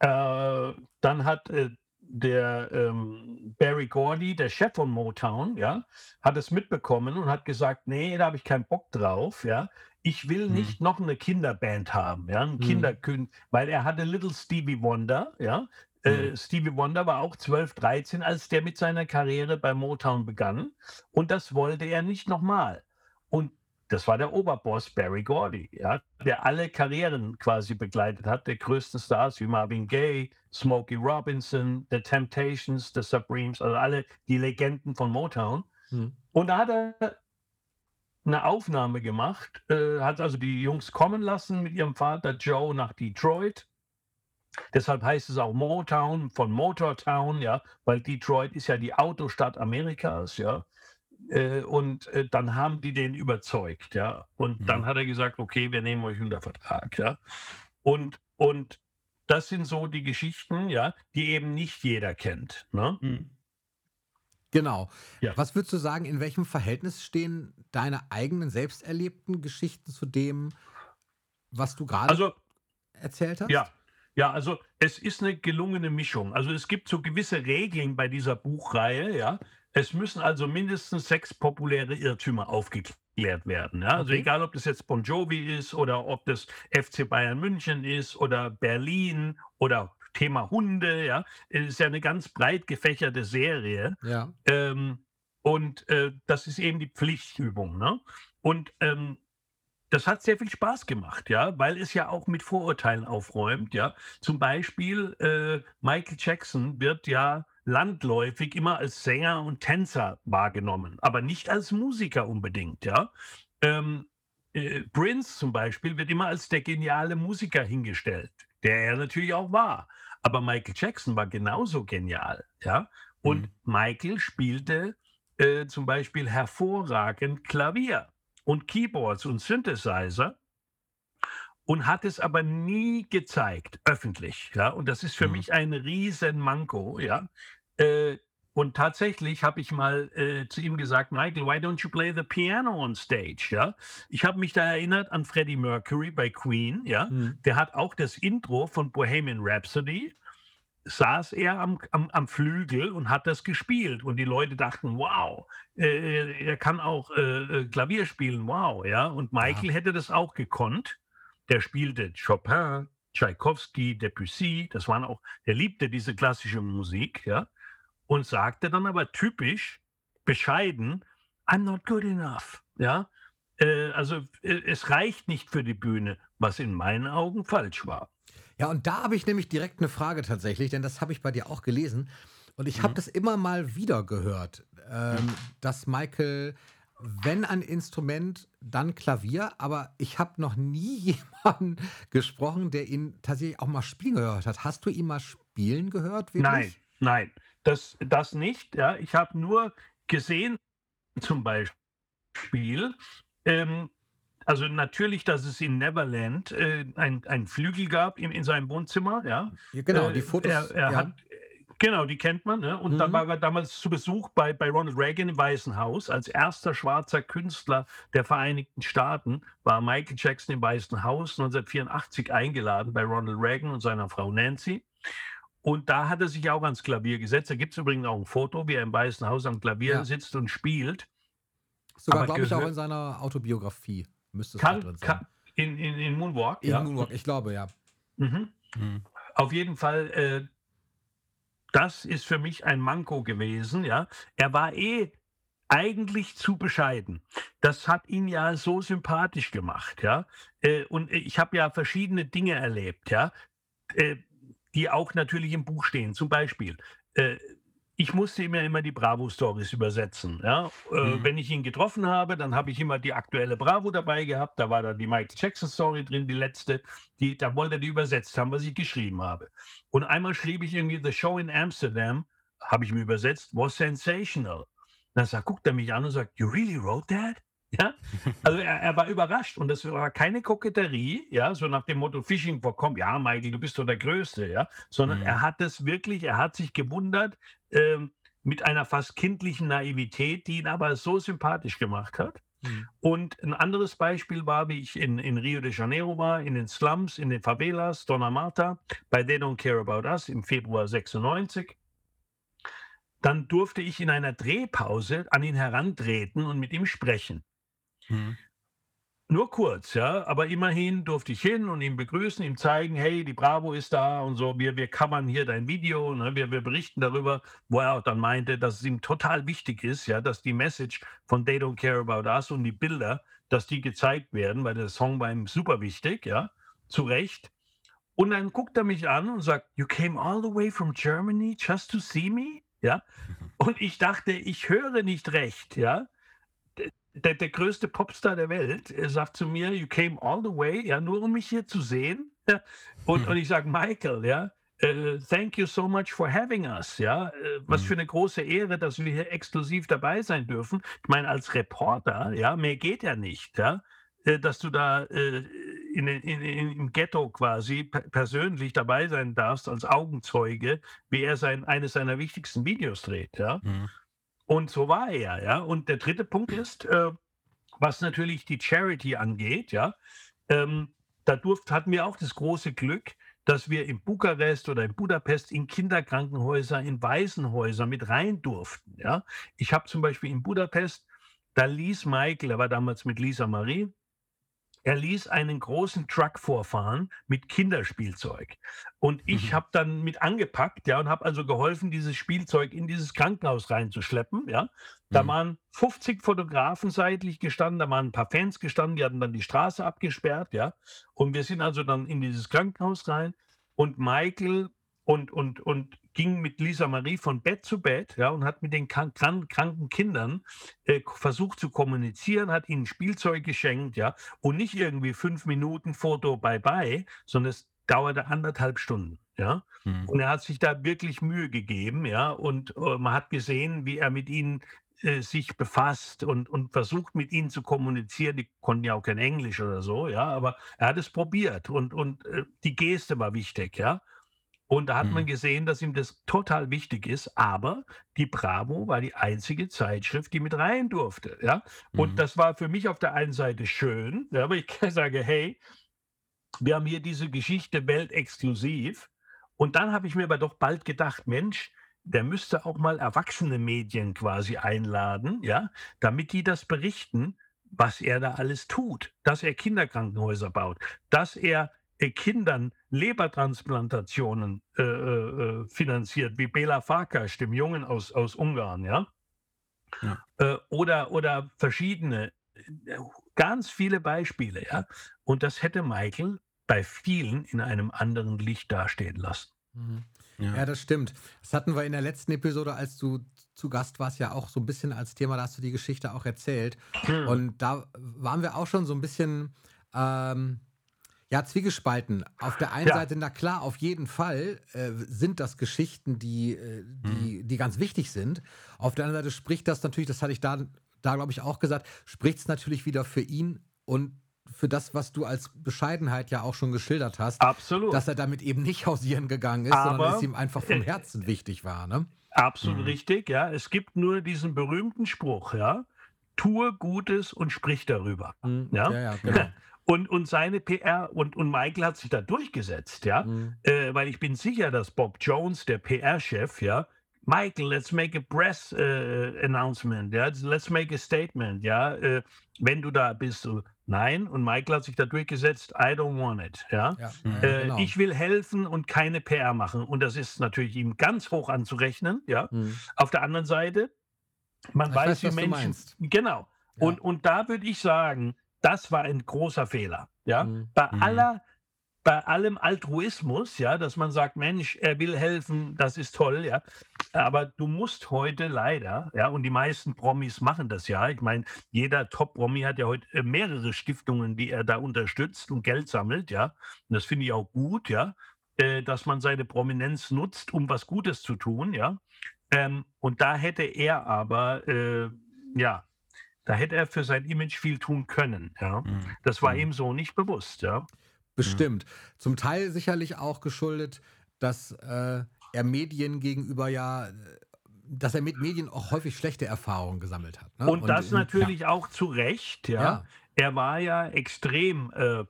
äh, dann hat äh, der ähm, Barry Gordy, der Chef von Motown, ja, hat es mitbekommen und hat gesagt, nee, da habe ich keinen Bock drauf, ja. Ich will Mhm. nicht noch eine Kinderband haben, ja, ein. Kinderkün weil er hatte Little Stevie Wonder, ja. Äh, Stevie Wonder war auch 12, 13, als der mit seiner Karriere bei Motown begann. Und das wollte er nicht nochmal. Und das war der Oberboss Barry Gordy, ja, der alle Karrieren quasi begleitet hat, der größten Stars wie Marvin Gaye, Smokey Robinson, The Temptations, The Supremes, also alle die Legenden von Motown. Mhm. Und da hat er eine Aufnahme gemacht, äh, hat also die Jungs kommen lassen mit ihrem Vater Joe nach Detroit. Deshalb heißt es auch Motown von Motortown, ja, weil Detroit ist ja die Autostadt Amerikas, ja. Äh, und äh, dann haben die den überzeugt, ja. Und Mhm. dann hat er gesagt, okay, wir nehmen euch unter Vertrag, ja. Und, und das sind so die Geschichten, ja, die eben nicht jeder kennt. Ne? Mhm. Genau. Ja. Was würdest du sagen, in welchem Verhältnis stehen deine eigenen selbst erlebten Geschichten zu dem, was du gerade Also erzählt hast? Ja, ja, also es ist eine gelungene Mischung. Also es gibt so gewisse Regeln bei dieser Buchreihe, ja. Es müssen also mindestens sechs populäre Irrtümer aufgeklärt werden. Ja? Also Okay. egal, ob das jetzt Bon Jovi ist oder ob das FC Bayern München ist oder Berlin oder Thema Hunde, ja. Es ist ja eine ganz breit gefächerte Serie. Ja. Ähm, und äh, das ist eben die Pflichtübung. Ne? Und ähm, das hat sehr viel Spaß gemacht, ja, weil es ja auch mit Vorurteilen aufräumt, ja. Zum Beispiel äh, Michael Jackson wird ja landläufig immer als Sänger und Tänzer wahrgenommen, aber nicht als Musiker unbedingt, ja. Ähm, äh, Prince zum Beispiel wird immer als der geniale Musiker hingestellt, der er natürlich auch war. Aber Michael Jackson war genauso genial, ja. Und Mhm. Michael spielte äh, zum Beispiel hervorragend Klavier und Keyboards und Synthesizer und hat es aber nie gezeigt, öffentlich. Ja? Und das ist für Mhm. mich ein riesen Manko. Ja? Äh, und tatsächlich habe ich mal äh, zu ihm gesagt, Michael, why don't you play the piano on stage? Ja? Ich habe mich da erinnert an Freddie Mercury bei Queen. Ja? Mhm. Der hat auch das Intro von Bohemian Rhapsody, saß er am, am, am Flügel und hat das gespielt. Und die Leute dachten, wow, äh, er kann auch äh, äh, Klavier spielen, wow. Ja? Und Michael hätte das auch gekonnt. Der spielte Chopin, Tchaikovsky, Debussy, das waren auch, der liebte diese klassische Musik, ja, und sagte dann aber typisch, bescheiden, I'm not good enough, ja. Äh, also äh, es reicht nicht für die Bühne, was in meinen Augen falsch war. Ja, und da habe ich nämlich direkt eine Frage tatsächlich, denn das habe ich bei dir auch gelesen. Und ich habe Mhm. das immer mal wieder gehört, ähm, dass Michael, wenn ein Instrument, dann Klavier, aber ich habe noch nie [LAUGHS] jemanden gesprochen, der ihn tatsächlich auch mal spielen gehört hat. Hast du ihn mal spielen gehört? Wirklich? Nein, nein, das, das nicht. Ja. Ich habe nur gesehen, zum Beispiel, ähm, also natürlich, dass es in Neverland äh, ein, ein Flügel gab in, in seinem Wohnzimmer. Ja. Genau, die Äh, Fotos. Er, er ja. hat, genau, die kennt man. Ne? Und dann Mhm. war er damals zu Besuch bei, bei Ronald Reagan im Weißen Haus. Als erster schwarzer Künstler der Vereinigten Staaten war Michael Jackson im Weißen Haus 1984 eingeladen bei Ronald Reagan und seiner Frau Nancy. Und da hat er sich auch ans Klavier gesetzt. Da gibt es übrigens auch ein Foto, wie er im Weißen Haus am Klavier Ja. sitzt und spielt. Sogar, glaube ich, auch in seiner Autobiografie müsste es Kann, drin sein. kann, in, in, in Moonwalk. In ja. Moonwalk, ich glaube, ja. Mhm. Mhm. Auf jeden Fall, äh, das ist für mich ein Manko gewesen. Ja, er war eh eigentlich zu bescheiden. Das hat ihn ja so sympathisch gemacht. Ja, äh, und ich habe ja verschiedene Dinge erlebt. Ja, äh, die auch natürlich im Buch stehen. Zum Beispiel. Äh, ich musste immer immer die Bravo-Stories übersetzen. Ja? Äh, Mhm. Wenn ich ihn getroffen habe, dann habe ich immer die aktuelle Bravo dabei gehabt. Da war da die Michael Jackson-Story drin, die letzte. Die, da wollte er die übersetzt haben, was ich geschrieben habe. Und einmal schrieb ich irgendwie The Show in Amsterdam, habe ich mir übersetzt, was sensational. Dann sagt, guckt er mich an und sagt, You really wrote that? [LAUGHS] Ja, also er, er war überrascht und das war keine Koketterie, ja, so nach dem Motto Fishing for Com, ja, Michael, du bist doch der Größte, ja, sondern Mhm. er hat es wirklich, er hat sich gewundert ähm, mit einer fast kindlichen Naivität, die ihn aber so sympathisch gemacht hat. Mhm. Und ein anderes Beispiel war, wie ich in, in Rio de Janeiro war, in den Slums, in den Favelas, Dona Marta, bei They Don't Care About Us im Februar 96. Dann durfte ich in einer Drehpause an ihn herantreten und mit ihm sprechen. Mhm. Nur kurz, ja, aber immerhin durfte ich hin und ihn begrüßen, ihm zeigen, hey, die Bravo ist da und so, wir, wir covern hier dein Video, ne, wir, wir berichten darüber, wo er auch dann meinte, dass es ihm total wichtig ist, ja, dass die Message von They Don't Care About Us und die Bilder, dass die gezeigt werden, weil der Song war ihm super wichtig, ja, zu Recht. Und dann guckt er mich an und sagt, You came all the way from Germany just to see me? Ja. [LAUGHS] Und ich dachte, ich höre nicht recht, ja der, der größte Popstar der Welt er sagt zu mir, you came all the way, ja, nur um mich hier zu sehen. Ja. [LAUGHS] Und, Mhm. und ich sage, Michael, ja, äh, thank you so much for having us, ja. Äh, was Mhm. für eine große Ehre, dass wir hier exklusiv dabei sein dürfen. Ich meine, als Reporter, ja, mehr geht ja nicht, ja. äh, Dass du da äh, in, in, in, im Ghetto quasi pe- persönlich dabei sein darfst als Augenzeuge, wie er sein, eines seiner wichtigsten Videos dreht, ja. Mhm. Und so war er, ja. Und der dritte Punkt ist, äh, was natürlich die Charity angeht, ja, ähm, da durft, hatten wir auch das große Glück, dass wir in Bukarest oder in Budapest in Kinderkrankenhäuser, in Waisenhäuser mit rein durften. Ja? Ich habe zum Beispiel in Budapest, da ließ Michael, er war damals mit Lisa Marie, er ließ einen großen Truck vorfahren mit Kinderspielzeug. Und ich Mhm. habe dann mit angepackt, ja, und habe also geholfen, dieses Spielzeug in dieses Krankenhaus reinzuschleppen, ja. Da Mhm. waren 50 Fotografen seitlich gestanden, da waren ein paar Fans gestanden, die hatten dann die Straße abgesperrt, ja. Und wir sind also dann in dieses Krankenhaus rein und Michael und, und, und ging mit Lisa Marie von Bett zu Bett, ja, und hat mit den krank, krank- kranken Kindern äh, versucht zu kommunizieren, hat ihnen Spielzeug geschenkt, ja, und nicht irgendwie fünf Minuten Foto bye bye, sondern es dauerte anderthalb Stunden, ja. Mhm. Und er hat sich da wirklich Mühe gegeben, ja, und äh, man hat gesehen, wie er mit ihnen äh, sich befasst und, und versucht, mit ihnen zu kommunizieren. Die konnten ja auch kein Englisch oder so, ja, aber er hat es probiert und, und äh, die Geste war wichtig, ja. Und da hat man Mhm. gesehen, dass ihm das total wichtig ist, aber die Bravo war die einzige Zeitschrift, die mit rein durfte, ja. Und Mhm. das war für mich auf der einen Seite schön, ja, aber ich [LAUGHS] sage, hey, wir haben hier diese Geschichte weltexklusiv. Und dann habe ich mir aber doch bald gedacht, Mensch, der müsste auch mal erwachsene Medien quasi einladen, ja, damit die das berichten, was er da alles tut, dass er Kinderkrankenhäuser baut, dass er Kindern Lebertransplantationen äh, äh, äh, finanziert, wie Bela Farkas, dem Jungen aus, aus Ungarn, ja. Ja. Äh, oder, oder verschiedene, äh, ganz viele Beispiele, ja. Und das hätte Michael bei vielen in einem anderen Licht dastehen lassen. Mhm. Ja. Ja, das stimmt. Das hatten wir in der letzten Episode, als du zu Gast warst, ja auch so ein bisschen als Thema, da hast du die Geschichte auch erzählt. Hm. Und da waren wir auch schon so ein bisschen, ähm, ja, zwiegespalten. Auf der einen Ja. Seite, na klar, auf jeden Fall äh, sind das Geschichten, die, äh, die, die ganz wichtig sind. Auf der anderen Seite spricht das natürlich, das hatte ich da, da glaube ich auch gesagt, spricht es natürlich wieder für ihn und für das, was du als Bescheidenheit ja auch schon geschildert hast, Absolut. dass er damit eben nicht hausieren gegangen ist, sondern Aber- es ihm einfach vom [LAUGHS] Herzen wichtig war. Ne? Absolut Mhm. richtig, ja. Es gibt nur diesen berühmten Spruch, ja. Tue Gutes und sprich darüber. Mhm. Ja? ja, ja, genau. [LAUGHS] Und, und seine PR und, und Michael hat sich da durchgesetzt, ja. Mhm. Äh, weil ich bin sicher, dass Bob Jones, der PR-Chef, ja, Michael, let's make a press äh, announcement, ja, let's make a statement, ja, äh, wenn du da bist. So, nein, und Michael hat sich da durchgesetzt, I don't want it, ja. Ja, Mhm. Äh, genau. Ich will helfen und keine PR machen. Und das ist natürlich ihm ganz hoch anzurechnen, ja. Mhm. Auf der anderen Seite, man Ich weiß, weiß, wie Menschen. meinst. Genau. Ja. Und, und da würde ich sagen, das war ein großer Fehler. Ja? Mhm. Bei Mhm. aller, bei allem Altruismus, ja, dass man sagt, Mensch, er will helfen, das ist toll, ja. Aber du musst heute leider, ja, und die meisten Promis machen das ja. Ich meine, jeder Top-Promi hat ja heute äh, mehrere Stiftungen, die er da unterstützt und Geld sammelt, ja. Und das finde ich auch gut, ja, äh, dass man seine Prominenz nutzt, um was Gutes zu tun, ja. Ähm, und da hätte er aber, äh, ja, da hätte er für sein Image viel tun können, ja. Mhm. Das war Mhm. ihm so nicht bewusst, ja. Bestimmt. Zum Teil sicherlich auch geschuldet, dass äh, er Medien gegenüber ja, äh, dass er mit Medien auch häufig schlechte Erfahrungen gesammelt hat. Ne? Und, das in- natürlich auch zu Recht, ja. Ja. Er war ja extrem äh,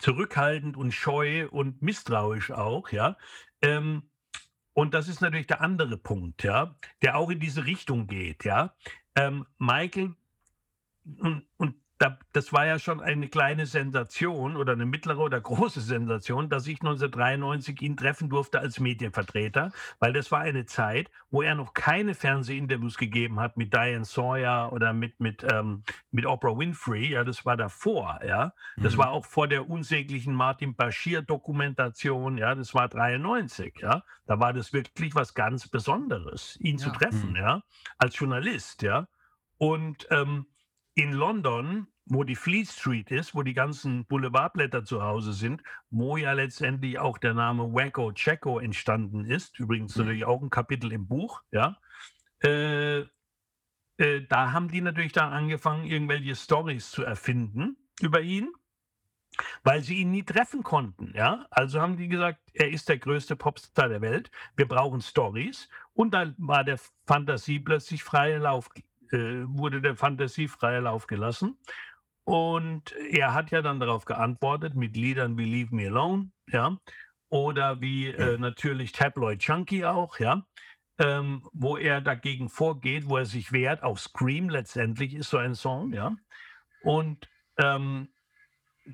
zurückhaltend und scheu und misstrauisch auch, ja. Ähm, und das ist natürlich der andere Punkt, ja, der auch in diese Richtung geht, ja. Ähm, Michael, und, und das war ja schon eine kleine Sensation oder eine mittlere oder große Sensation, dass ich 1993 ihn treffen durfte als Medienvertreter, weil das war eine Zeit, wo er noch keine Fernsehinterviews gegeben hat mit Diane Sawyer oder mit, mit, ähm, mit Oprah Winfrey. Ja, das war davor, ja. Das Mhm. war auch vor der unsäglichen Martin Bashir-Dokumentation, ja, das war 93, ja. Da war das wirklich was ganz Besonderes, ihn zu Ja. treffen, Mhm. ja, als Journalist, ja. Und ähm, in London, wo die Fleet Street ist, wo die ganzen Boulevardblätter zu Hause sind, wo ja letztendlich auch der Name Wacko Checo entstanden ist, übrigens Mhm. natürlich auch ein Kapitel im Buch, ja, äh, äh, da haben die natürlich dann angefangen, irgendwelche Stories zu erfinden über ihn. weil sie ihn nie treffen konnten. Ja? Also haben die gesagt, er ist der größte Popstar der Welt, wir brauchen Stories. Und dann war der Fantasie plötzlich freie Lauf, äh, wurde der Fantasie freie Lauf gelassen. Und er hat ja dann darauf geantwortet mit Liedern wie Leave Me Alone, ja, oder wie äh, natürlich Tabloid Junkie auch, ja, ähm, wo er dagegen vorgeht, wo er sich wehrt. Auch Scream letztendlich ist so ein Song, ja. Und ähm,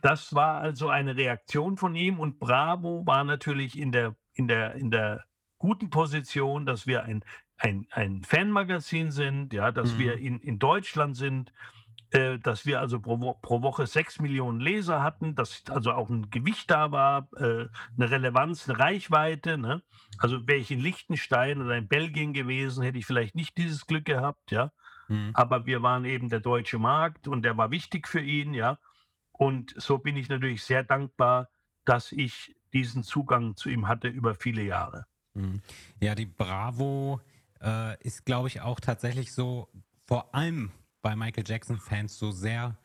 das war also eine Reaktion von ihm und Bravo war natürlich in der, in der, in der guten Position, dass wir ein, ein, ein Fanmagazin sind, ja, dass Mhm. wir in, in Deutschland sind, äh, dass wir also pro, pro Woche sechs Millionen Leser hatten, dass also auch ein Gewicht da war, äh, eine Relevanz, eine Reichweite. Ne? Also wäre ich in Liechtenstein oder in Belgien gewesen, hätte ich vielleicht nicht dieses Glück gehabt, ja. Mhm. Aber wir waren eben der deutsche Markt und der war wichtig für ihn, ja. Und so bin ich natürlich sehr dankbar, dass ich diesen Zugang zu ihm hatte über viele Jahre. Mhm. Ja, die Bravo äh, ist, glaube ich, auch tatsächlich so, vor allem bei Michael Jackson-Fans, so sehr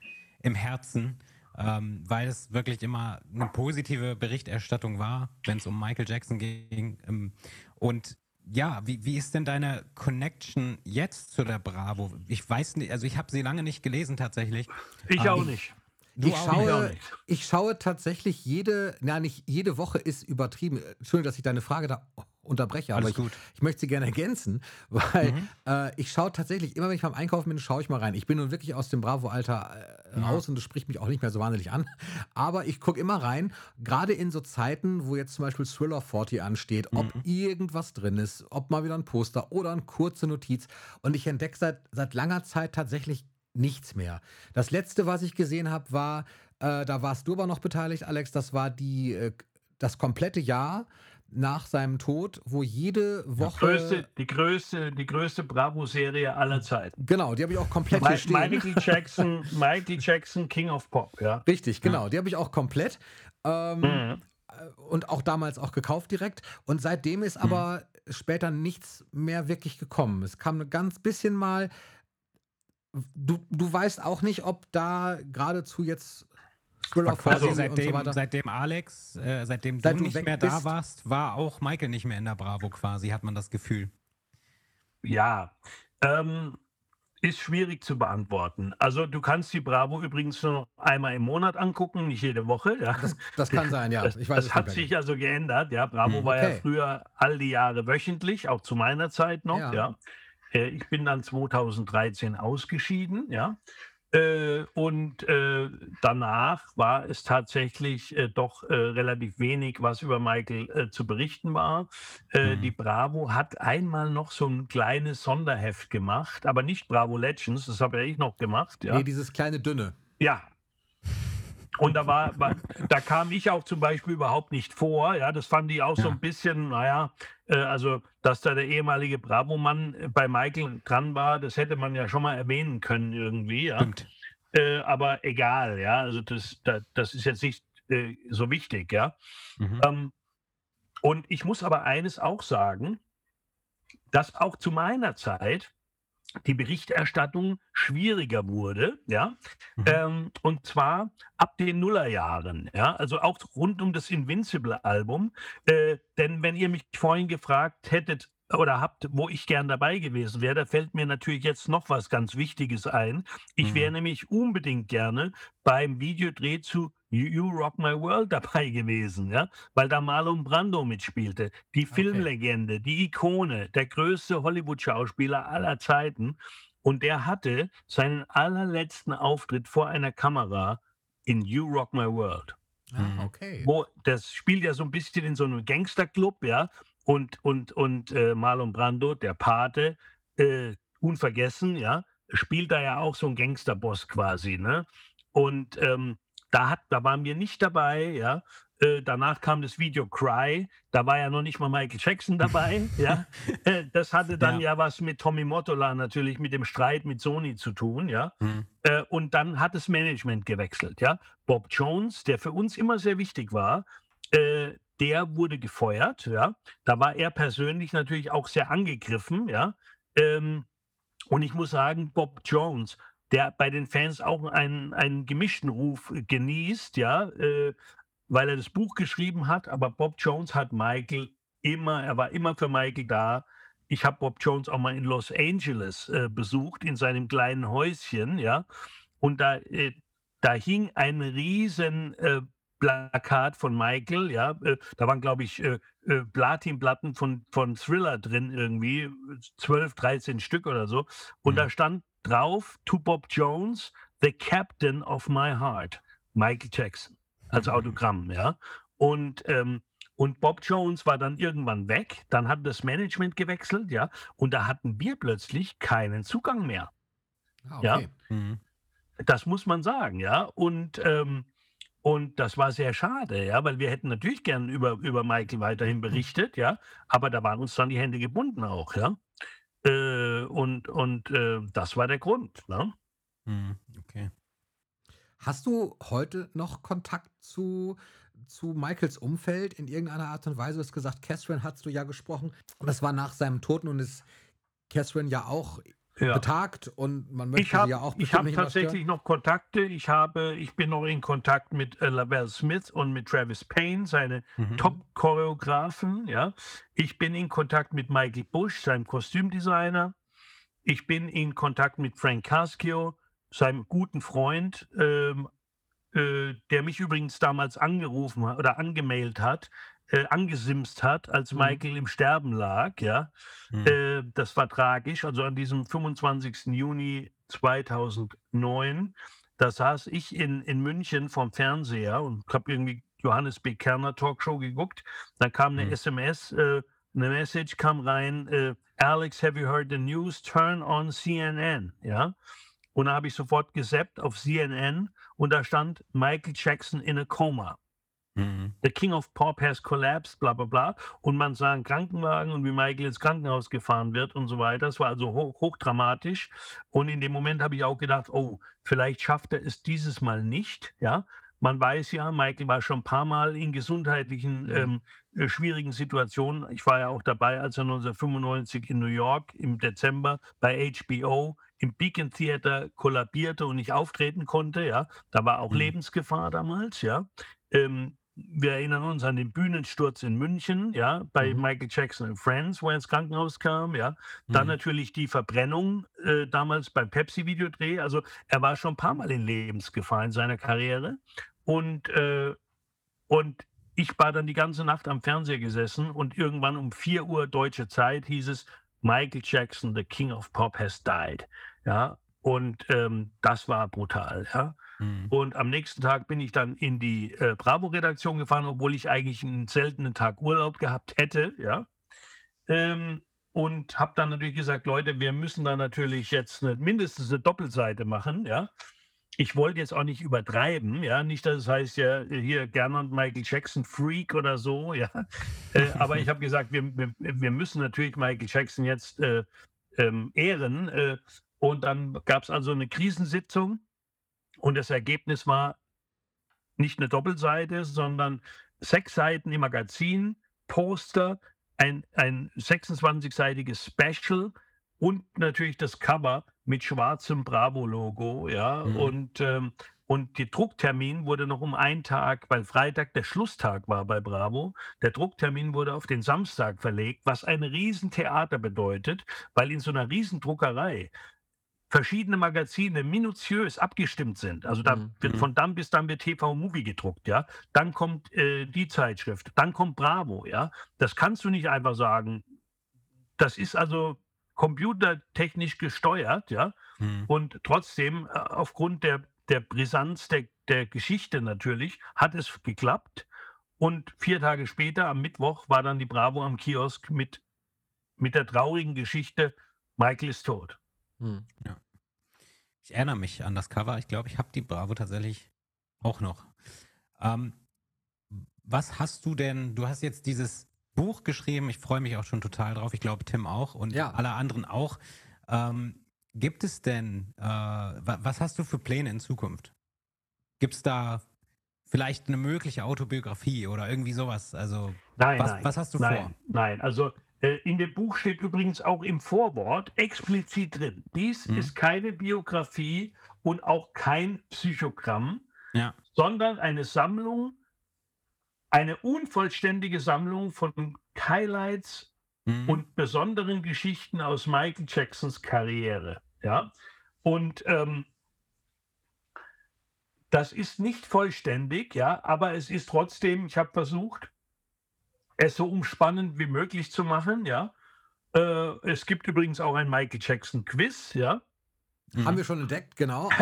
im Herzen, ähm, weil es wirklich immer eine positive Berichterstattung war, wenn es um Michael Jackson ging. Ähm, und ja, wie, wie ist denn deine Connection jetzt zu der Bravo? Ich weiß nicht, also ich habe sie lange nicht gelesen tatsächlich. Ich Ah, auch ich- nicht. Du ich, schaue, nicht. ich schaue tatsächlich jede, na nicht jede Woche ist übertrieben. Entschuldigung, dass ich deine Frage da unterbreche, aber ich, gut. ich möchte sie gerne ergänzen, weil Mhm. äh, ich schaue tatsächlich, immer wenn ich beim Einkaufen bin, schaue ich mal rein. Ich bin nun wirklich aus dem Bravo-Alter äh, Ja. raus und das spricht mich auch nicht mehr so wahnsinnig an. Aber ich gucke immer rein, gerade in so Zeiten, wo jetzt zum Beispiel Thriller 40 ansteht, ob Mhm. irgendwas drin ist, ob mal wieder ein Poster oder eine kurze Notiz. Und ich entdecke seit, seit langer Zeit tatsächlich nichts mehr. Das letzte, was ich gesehen habe, war, äh, da warst du aber noch beteiligt, Alex, das war die, äh, das komplette Jahr nach seinem Tod, wo jede Woche. Größte, die, größte, die größte Bravo-Serie aller Zeiten. Genau, die habe ich auch komplett Mi- hier. Michael Jackson, [LAUGHS] Michael Jackson, King of Pop, ja. Richtig, genau, die habe ich auch komplett. Ähm, Mhm. und auch damals auch gekauft direkt. Und seitdem ist aber später nichts mehr wirklich gekommen. Es kam ein ganz bisschen mal. Du, du weißt auch nicht, ob da geradezu jetzt Thriller War quasi 40 und so seitdem, seitdem Alex, äh, seitdem Seit du du nicht mehr da bist. warst, war auch Michael nicht mehr in der Bravo quasi, hat man das Gefühl. Ja, ähm, ist schwierig zu beantworten. Also du kannst die Bravo übrigens nur noch einmal im Monat angucken, nicht jede Woche. Ja. Das, das kann sein, ja. Das, Ich weiß das hat sich also geändert. Ja, Bravo Hm, war ja okay. früher all die Jahre wöchentlich, auch zu meiner Zeit noch. Ja. Ja. Äh, Ich bin dann 2013 ausgeschieden. Ja. Äh, Und äh, danach war es tatsächlich äh, doch äh, relativ wenig, was über Michael äh, zu berichten war. Äh, Mhm. Die Bravo hat einmal noch so ein kleines Sonderheft gemacht, aber nicht Bravo Legends, das habe ja ich noch gemacht. Ja. Nee, dieses kleine Dünne. Ja. Und da war, da kam ich auch zum Beispiel überhaupt nicht vor. Ja, das fand ich auch so Ja. ein bisschen, naja, äh, also, dass da der ehemalige Bravo-Mann äh, bei Michael dran war, das hätte man ja schon mal erwähnen können irgendwie. Ja. Stimmt. Äh, aber egal, ja, also das, da, das ist jetzt nicht äh, so wichtig, ja. Mhm. Ähm, und ich muss aber eines auch sagen, dass auch zu meiner Zeit die Berichterstattung schwieriger wurde, ja, Mhm. ähm, und zwar ab den Nullerjahren, ja, also auch rund um das Invincible-Album, äh, denn wenn ihr mich vorhin gefragt hättet oder habt, wo ich gern dabei gewesen wäre, da fällt mir natürlich jetzt noch was ganz Wichtiges ein. Ich Mhm. wäre nämlich unbedingt gerne beim Videodreh zu You, Rock My World [LAUGHS] dabei gewesen, ja, weil da Marlon Brando mitspielte, die Filmlegende, die Ikone, der größte Hollywood-Schauspieler aller Zeiten. Und der hatte seinen allerletzten Auftritt vor einer Kamera in You Rock My World. Mhm. Ah, okay. Wo das spielt ja so ein bisschen in so einem Gangsterclub, ja. Und, und, und äh, Marlon Brando, der Pate, äh, unvergessen, ja, spielt da ja auch so ein Gangsterboss quasi, ne? Und ähm, da, hat, da waren wir nicht dabei, ja. Äh, danach kam das Video Cry, da war ja noch nicht mal Michael Jackson dabei, [LAUGHS] ja. Äh, das hatte dann ja. Ja. was mit Tommy Mottola natürlich, mit dem Streit mit Sony zu tun, ja. Mhm. Äh, und dann hat das Management gewechselt, ja. Bob Jones, der für uns immer sehr wichtig war, äh, der wurde gefeuert, ja. Da war er persönlich natürlich auch sehr angegriffen, ja. Ähm, und ich muss sagen, Bob Jones der bei den Fans auch einen, einen gemischten Ruf genießt, ja, äh, weil er das Buch geschrieben hat. Aber Bob Jones hat Michael immer, er war immer für Michael da. Ich habe Bob Jones auch mal in Los Angeles äh, besucht, in seinem kleinen Häuschen, ja. Und da, äh, da hing ein riesen äh, Plakat von Michael, ja. Äh, da waren, glaube ich, äh, äh, Platinplatten von, von Thriller drin irgendwie, 12, 13 Stück oder so. Und mhm. da stand drauf, to Bob Jones, the captain of my heart, Michael Jackson, als mhm. Autogramm, ja. Und, ähm, und Bob Jones war dann irgendwann weg, dann hat das Management gewechselt, ja, und da hatten wir plötzlich keinen Zugang mehr. Ah, okay. Ja. Mhm. Das muss man sagen, ja. Und ähm, und das war sehr schade, ja, weil wir hätten natürlich gern über, über Michael weiterhin berichtet, ja, aber da waren uns dann die Hände gebunden auch, ja. Äh, und und äh, das war der Grund, ne? Hm, okay. Hast du heute noch Kontakt zu, zu Michaels Umfeld in irgendeiner Art und Weise? Du hast gesagt, Catherine hast du ja gesprochen. Und das war nach seinem Tod und ist Catherine ja auch ja. betagt und man möchte ich hab, ja auch Ich habe tatsächlich noch Kontakte. Ich habe, ich bin noch in Kontakt mit äh, Lavelle Smith und mit Travis Payne, seine mhm. Top-Choreografen. Ja, ich bin in Kontakt mit Mikey Bush, seinem Kostümdesigner. Ich bin in Kontakt mit Frank Caschio, seinem guten Freund, ähm, äh, der mich übrigens damals angerufen hat oder angemailt hat, äh, angesimst hat, als mhm. Michael im Sterben lag. Ja, mhm. äh, das war tragisch. Also an diesem 25. Juni 2009, da saß ich in, in München vom Fernseher und habe irgendwie Johannes B. Kerner Talkshow geguckt. Da kam eine mhm. SMS, äh, eine Message kam rein, äh, Alex, have you heard the news? Turn on CNN. Ja. Und da habe ich sofort gesappt auf CNN und da stand Michael Jackson in a coma. Mhm. The King of Pop has collapsed, bla bla bla. Und man sah einen Krankenwagen und wie Michael ins Krankenhaus gefahren wird und so weiter. Das war also hoch, hochdramatisch. Und in dem Moment habe ich auch gedacht, oh, vielleicht schafft er es dieses Mal nicht. Ja, man weiß ja, Michael war schon ein paar Mal in gesundheitlichen ähm, äh, schwierigen Situationen. Ich war ja auch dabei, als er 1995 in New York im Dezember bei HBO im Beacon Theater kollabierte und nicht auftreten konnte. Ja, da war auch mhm. Lebensgefahr damals. Ja, ähm, wir erinnern uns an den Bühnensturz in München, ja, bei mhm. Michael Jackson and Friends, wo er ins Krankenhaus kam, ja. Dann mhm. natürlich die Verbrennung äh, damals beim Pepsi-Videodreh. Also er war schon ein paar Mal in Lebensgefahr in seiner Karriere. Und, äh, und ich war dann die ganze Nacht am Fernseher gesessen und irgendwann um 4 Uhr deutsche Zeit hieß es, Michael Jackson, the King of Pop, has died. Ja, und ähm, das war brutal, ja. Mhm. Und am nächsten Tag bin ich dann in die äh, Bravo-Redaktion gefahren, obwohl ich eigentlich einen seltenen Tag Urlaub gehabt hätte, ja. Ähm, und habe dann natürlich gesagt, Leute, wir müssen da natürlich jetzt eine, mindestens eine Doppelseite machen, ja. Ich wollte jetzt auch nicht übertreiben, ja, nicht, dass es heißt ja hier Gernot Michael Jackson Freak oder so, ja. äh, aber ich habe gesagt, wir, wir, wir, müssen natürlich Michael Jackson jetzt äh, ähm, ehren. Äh, und dann gab es also eine Krisensitzung und das Ergebnis war nicht eine Doppelseite, sondern sechs Seiten im Magazin, Poster, ein, ein 26-seitiges Special und natürlich das Cover mit schwarzem Bravo-Logo. Ja, mhm. und, ähm, und der Drucktermin wurde noch um einen Tag, weil Freitag der Schlusstag war bei Bravo. Der Drucktermin wurde auf den Samstag verlegt, was ein Riesentheater bedeutet, weil in so einer Riesendruckerei verschiedene Magazine minutiös abgestimmt sind. Also da mhm. wird mhm. von dann bis dann wird TV Movie gedruckt, ja. Dann kommt äh, die Zeitschrift, dann kommt Bravo, ja. Das kannst du nicht einfach sagen. Das ist also computertechnisch gesteuert, ja. Mhm. Und trotzdem, äh, aufgrund der, der Brisanz der, der Geschichte natürlich, hat es geklappt. Und vier Tage später, am Mittwoch, war dann die Bravo am Kiosk mit, mit der traurigen Geschichte, Michael ist tot. Hm. Ja. Ich erinnere mich an das Cover. Ich glaube, ich habe die Bravo tatsächlich auch noch. Ähm, was hast du denn? Du hast jetzt dieses Buch geschrieben. Ich freue mich auch schon total drauf. Ich glaube, Tim auch und ja. alle anderen auch. Ähm, gibt es denn, äh, was hast du für Pläne in Zukunft? Gibt es da vielleicht eine mögliche Autobiografie oder irgendwie sowas? Also, nein, was, nein, was hast du nein, vor? Nein, also in dem Buch steht übrigens auch im Vorwort explizit drin, dies Mhm. ist keine Biografie und auch kein Psychogramm, Ja. sondern eine Sammlung, eine unvollständige Sammlung von Highlights Mhm. und besonderen Geschichten aus Michael Jacksons Karriere. Ja? Und ähm, das ist nicht vollständig, ja, aber es ist trotzdem, ich habe versucht, es so umspannend wie möglich zu machen, ja. Äh, es gibt übrigens auch ein Michael Jackson Quiz, ja. Mhm. Haben wir schon entdeckt, genau. [LAUGHS]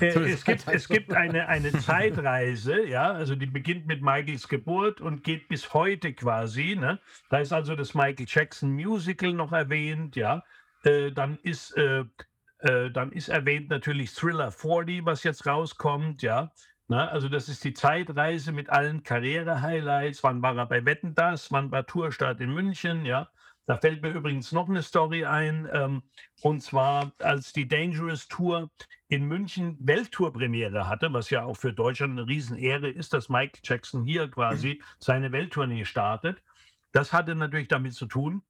Äh, es gibt, [LAUGHS] es gibt eine, eine Zeitreise, ja, also die beginnt mit Michaels Geburt und geht bis heute quasi. Ne? Da ist also das Michael Jackson Musical noch erwähnt, ja. Äh, dann ist äh, äh, dann ist erwähnt natürlich Thriller 40, was jetzt rauskommt, ja. Na, also das ist die Zeitreise mit allen Karriere-Highlights. Wann war er bei Wetten das? Wann war Tourstart in München? Ja, da fällt mir übrigens noch eine Story ein. Ähm, und zwar, als die Dangerous Tour in München Welttourpremiere hatte, was ja auch für Deutschland eine Riesenehre ist, dass Michael Jackson hier quasi seine Welttournee startet. Das hatte natürlich damit zu tun,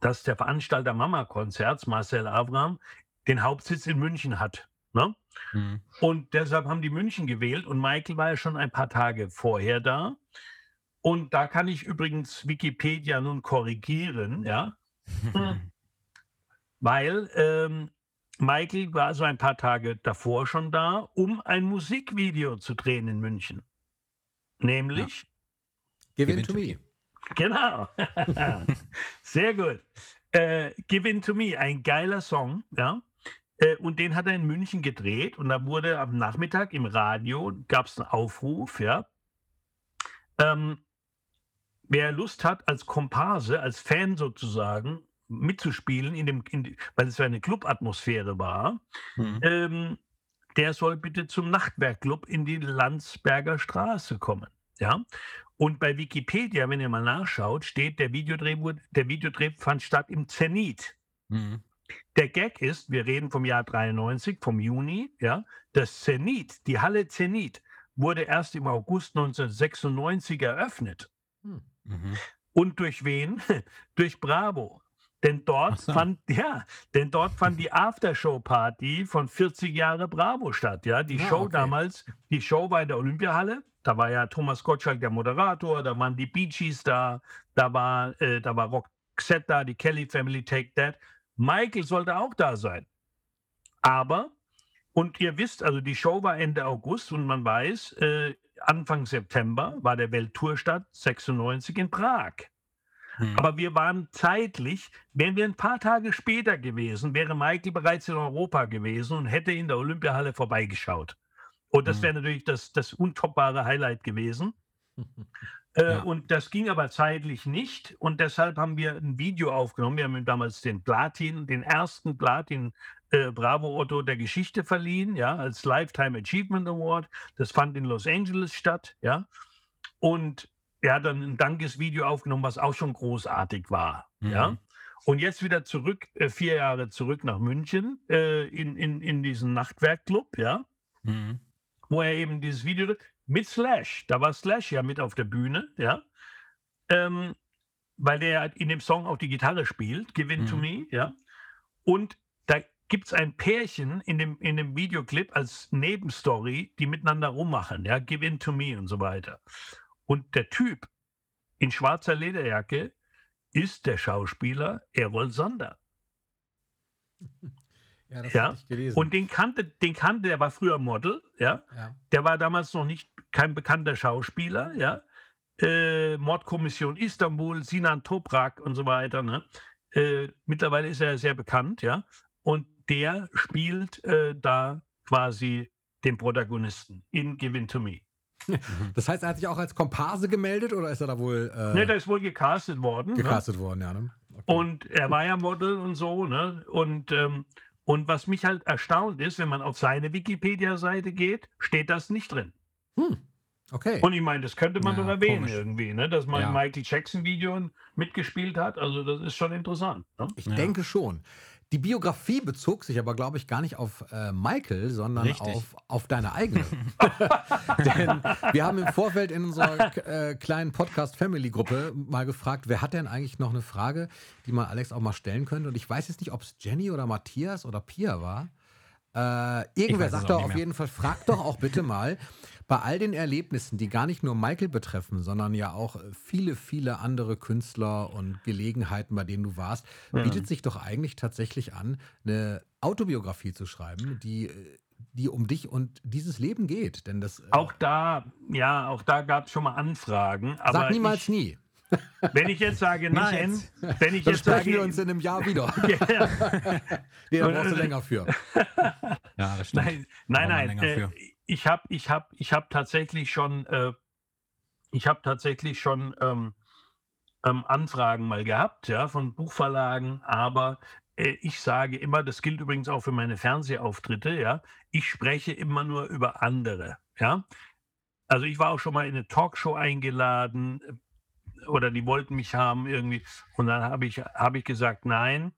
dass der Veranstalter Mama-Konzerts, Marcel Avram, den Hauptsitz in München hat. Ne? Mhm. Und deshalb haben die München gewählt und Michael war ja schon ein paar Tage vorher da. Und da kann ich übrigens Wikipedia nun korrigieren, ja, [LAUGHS] weil ähm, Michael war so ein paar Tage davor schon da, um ein Musikvideo zu drehen in München. Nämlich, Give Give in to to me. genau, [LAUGHS] sehr gut. Äh, Give in to me, ein geiler Song, ja. Äh, Und den hat er in München gedreht und da wurde am Nachmittag im Radio, gab es einen Aufruf, ja. Ähm, wer Lust hat, als Komparse, als Fan sozusagen, mitzuspielen, in dem, in, weil es ja eine Clubatmosphäre war, Mhm. ähm, der soll bitte zum Nachtwerkclub in die Landsberger Straße kommen. Ja? Und bei Wikipedia, wenn ihr mal nachschaut, steht, der Videodreh, wurde, der Videodreh fand statt im Zenit. Mhm. Der Gag ist, wir reden vom Jahr 93, vom Juni, ja, das Zenit, die Halle Zenit, wurde erst im August 1996 eröffnet. Mhm. Und durch wen? [LAUGHS] durch Bravo. Denn dort so. fand, ja, denn dort fand die Aftershow-Party von 40 Jahre Bravo statt. Ja, die Ah, Show okay. damals, die Show war in der Olympiahalle. Da war ja Thomas Gottschalk der Moderator, da waren die Bee Gees da, da war, äh, da war Roxette da, die Kelly Family Take That. Michael sollte auch da sein. Aber, und ihr wisst, also die Show war Ende August und man weiß, äh, Anfang September war der Welttourstart 96 in Prag. Mhm. Aber wir waren zeitlich, wären wir ein paar Tage später gewesen, wäre Michael bereits in Europa gewesen und hätte in der Olympiahalle vorbeigeschaut. Und das Mhm. wäre natürlich das, das untoppbare Highlight gewesen. [LAUGHS] Äh, Ja. Und das ging aber zeitlich nicht. Und deshalb haben wir ein Video aufgenommen. Wir haben ihm damals den Platin, den ersten Platin äh, Bravo Otto der Geschichte verliehen, ja, als Lifetime Achievement Award. Das fand in Los Angeles statt, ja. Und er hat dann ein Dankesvideo aufgenommen, was auch schon großartig war, ja. Mhm. Und jetzt wieder zurück, äh, vier Jahre zurück nach München, äh, in, in, in diesen Nachtwerkclub, ja Mhm. wo er eben dieses Video mit Slash, da war Slash ja mit auf der Bühne, ja, ähm, weil der in dem Song auch die Gitarre spielt, Give In To Mhm. Me, ja, und da gibt es ein Pärchen in dem, in dem Videoclip als Nebenstory, die miteinander rummachen, ja, Give In To Me und so weiter. Und der Typ in schwarzer Lederjacke ist der Schauspieler Errol Sander. [LAUGHS] Ja, das Ja, ich gelesen. Und den kannte, den kannte, der war früher Model, ja, ja. der war damals noch nicht kein bekannter Schauspieler, ja. Äh, Mordkommission Istanbul, Sinan Toprak und so weiter. Ne? Äh, mittlerweile ist er sehr bekannt, ja. Und der spielt äh, da quasi den Protagonisten in Give In To Me. [LAUGHS] Das heißt, er hat sich auch als Komparse gemeldet oder ist er da wohl äh, Ne, der ist wohl gecastet worden. Ne? gecastet worden? Ja, ne? okay. Und er war ja Model und so, ne? Und, ähm, und was mich halt erstaunt ist, wenn man auf seine Wikipedia-Seite geht, steht das nicht drin. Okay. Und ich meine, das könnte man Ja, doch erwähnen komisch. irgendwie, ne? dass man Ja. in Michael Jackson-Videos mitgespielt hat. Also das ist schon interessant. Ne? Ich Ja. denke schon. Die Biografie bezog sich aber, glaube ich, gar nicht auf äh, Michael, sondern Richtig. auf, auf deine eigene. [LAUGHS] [LAUGHS] denn wir haben im Vorfeld in unserer äh, kleinen Podcast-Family-Gruppe mal gefragt, wer hat denn eigentlich noch eine Frage, die man Alex auch mal stellen könnte. Und ich weiß jetzt nicht, ob es Jenny oder Matthias oder Pia war. Äh, irgendwer sagt doch auf jeden Fall, frag doch auch bitte mal, bei all den Erlebnissen, die gar nicht nur Michael betreffen, sondern ja auch äh, viele, viele andere Künstler und Gelegenheiten, bei denen du warst, bietet sich doch eigentlich tatsächlich an, eine Autobiografie zu schreiben, die, äh, die um dich und dieses Leben geht. Denn das äh, Auch da, ja, auch da gab es schon mal Anfragen. Aber sag niemals ich, nie. wenn ich jetzt sage [LAUGHS] nein, jetzt. wenn ich Dann jetzt sprechen sage, wir uns in einem Jahr wieder. [LAUGHS] ja, [LAUGHS] nee, da brauchst du länger für. Ja, das stimmt. Nein, nein, nein. länger Äh, für. Ich habe ich hab, ich hab tatsächlich schon, äh, ich habe tatsächlich schon ähm, ähm, Anfragen mal gehabt, ja, von Buchverlagen, aber äh, ich sage immer, das gilt übrigens auch für meine Fernsehauftritte, ja, ich spreche immer nur über andere, ja. Also ich war auch schon mal in eine Talkshow eingeladen äh, oder die wollten mich haben irgendwie. Und dann habe ich, habe ich gesagt, nein,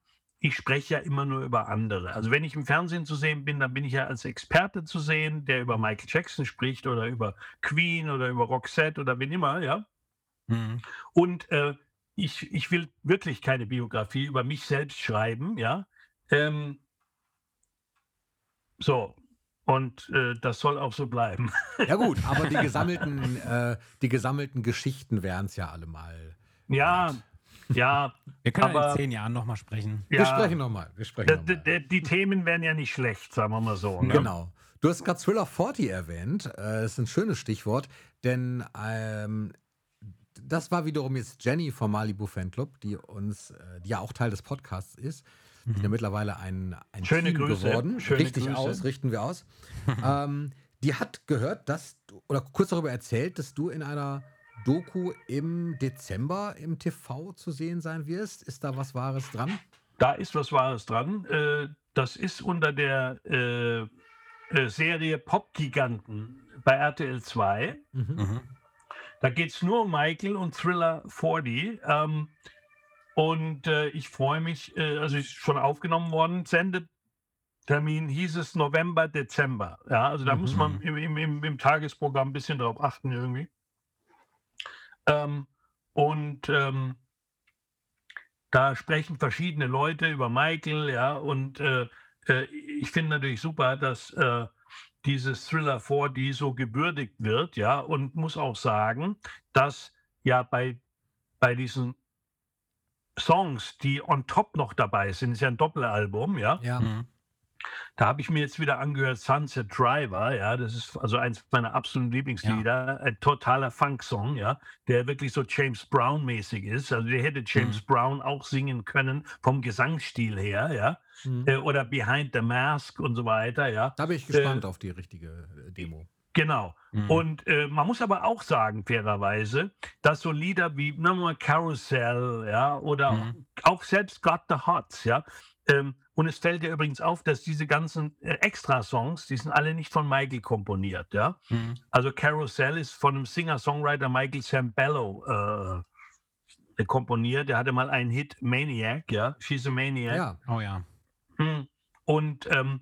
ich spreche ja immer nur über andere. Also wenn ich im Fernsehen zu sehen bin, dann bin ich ja als Experte zu sehen, der über Michael Jackson spricht oder über Queen oder über Roxette oder wen immer, ja. Mhm. Und äh, ich, ich will wirklich keine Biografie über mich selbst schreiben, ja. Ähm, so. Und äh, das soll auch so bleiben. [LAUGHS] Ja gut, aber die gesammelten, äh, die gesammelten Geschichten wären es ja allemal. ja, ja, Wir können Aber- in zehn Jahren nochmal sprechen. Wir ja. sprechen nochmal. Wir sprechen D- noch Die Themen wären ja nicht schlecht, sagen wir mal so. Ne? Genau. Du hast gerade Thriller 40 erwähnt. Äh, Das ist ein schönes Stichwort, denn ähm, das war wiederum jetzt Jenny vom Malibu Fanclub, die uns, äh, die ja auch Teil des Podcasts ist. Die sind ja mittlerweile ein, ein Schöne Team Grüße. geworden. Schöne Richtig Grüße. aus, richten wir aus. [LAUGHS] ähm, die hat gehört, dass du, oder kurz darüber erzählt, dass du in einer Doku im Dezember im TV zu sehen sein wirst. Ist da was Wahres dran? Da ist was Wahres dran. Äh, das ist unter der äh, äh, Serie Popgiganten bei RTL 2. Mhm. Mhm. Da geht es nur um Michael und Thriller 40. Ähm, und äh, ich freue mich, äh, also ist schon aufgenommen worden. Sendetermin hieß es November, Dezember. Ja, also da muss man im, im, im, im Tagesprogramm ein bisschen drauf achten irgendwie. Ähm, und ähm, da sprechen verschiedene Leute über Michael, ja, und äh, äh, ich finde natürlich super, dass äh, dieses Thriller 4D so gewürdigt wird, ja, und muss auch sagen, dass ja bei, bei diesen Songs, die on top noch dabei sind, ist ja ein Doppelalbum, ja, Ja. Mhm. Da habe ich mir jetzt wieder angehört Sunset Driver, ja, das ist also eins meiner absoluten Lieblingslieder, ein totaler Funk-Song, ja, der wirklich so James Brown-mäßig ist. Also der hätte James Brown auch singen können vom Gesangsstil her, ja, Mhm. äh, oder Behind the Mask und so weiter, ja. Da bin ich gespannt auf die richtige äh, Demo. Genau. Mhm. Und äh, man muss aber auch sagen, fairerweise, dass so Lieder wie nehmen wir mal Carousel, ja, oder Mhm. auch selbst Got the Hots, ja. Ähm, und es fällt ja übrigens auf, dass diese ganzen äh, Extra-Songs, die sind alle nicht von Michael komponiert, ja. Mhm. Also Carousel ist von einem Singer-Songwriter Michael Sambello äh, komponiert. Der hatte mal einen Hit Maniac, ja. She's a Maniac. Ja, Oh ja. Hm. Und ähm,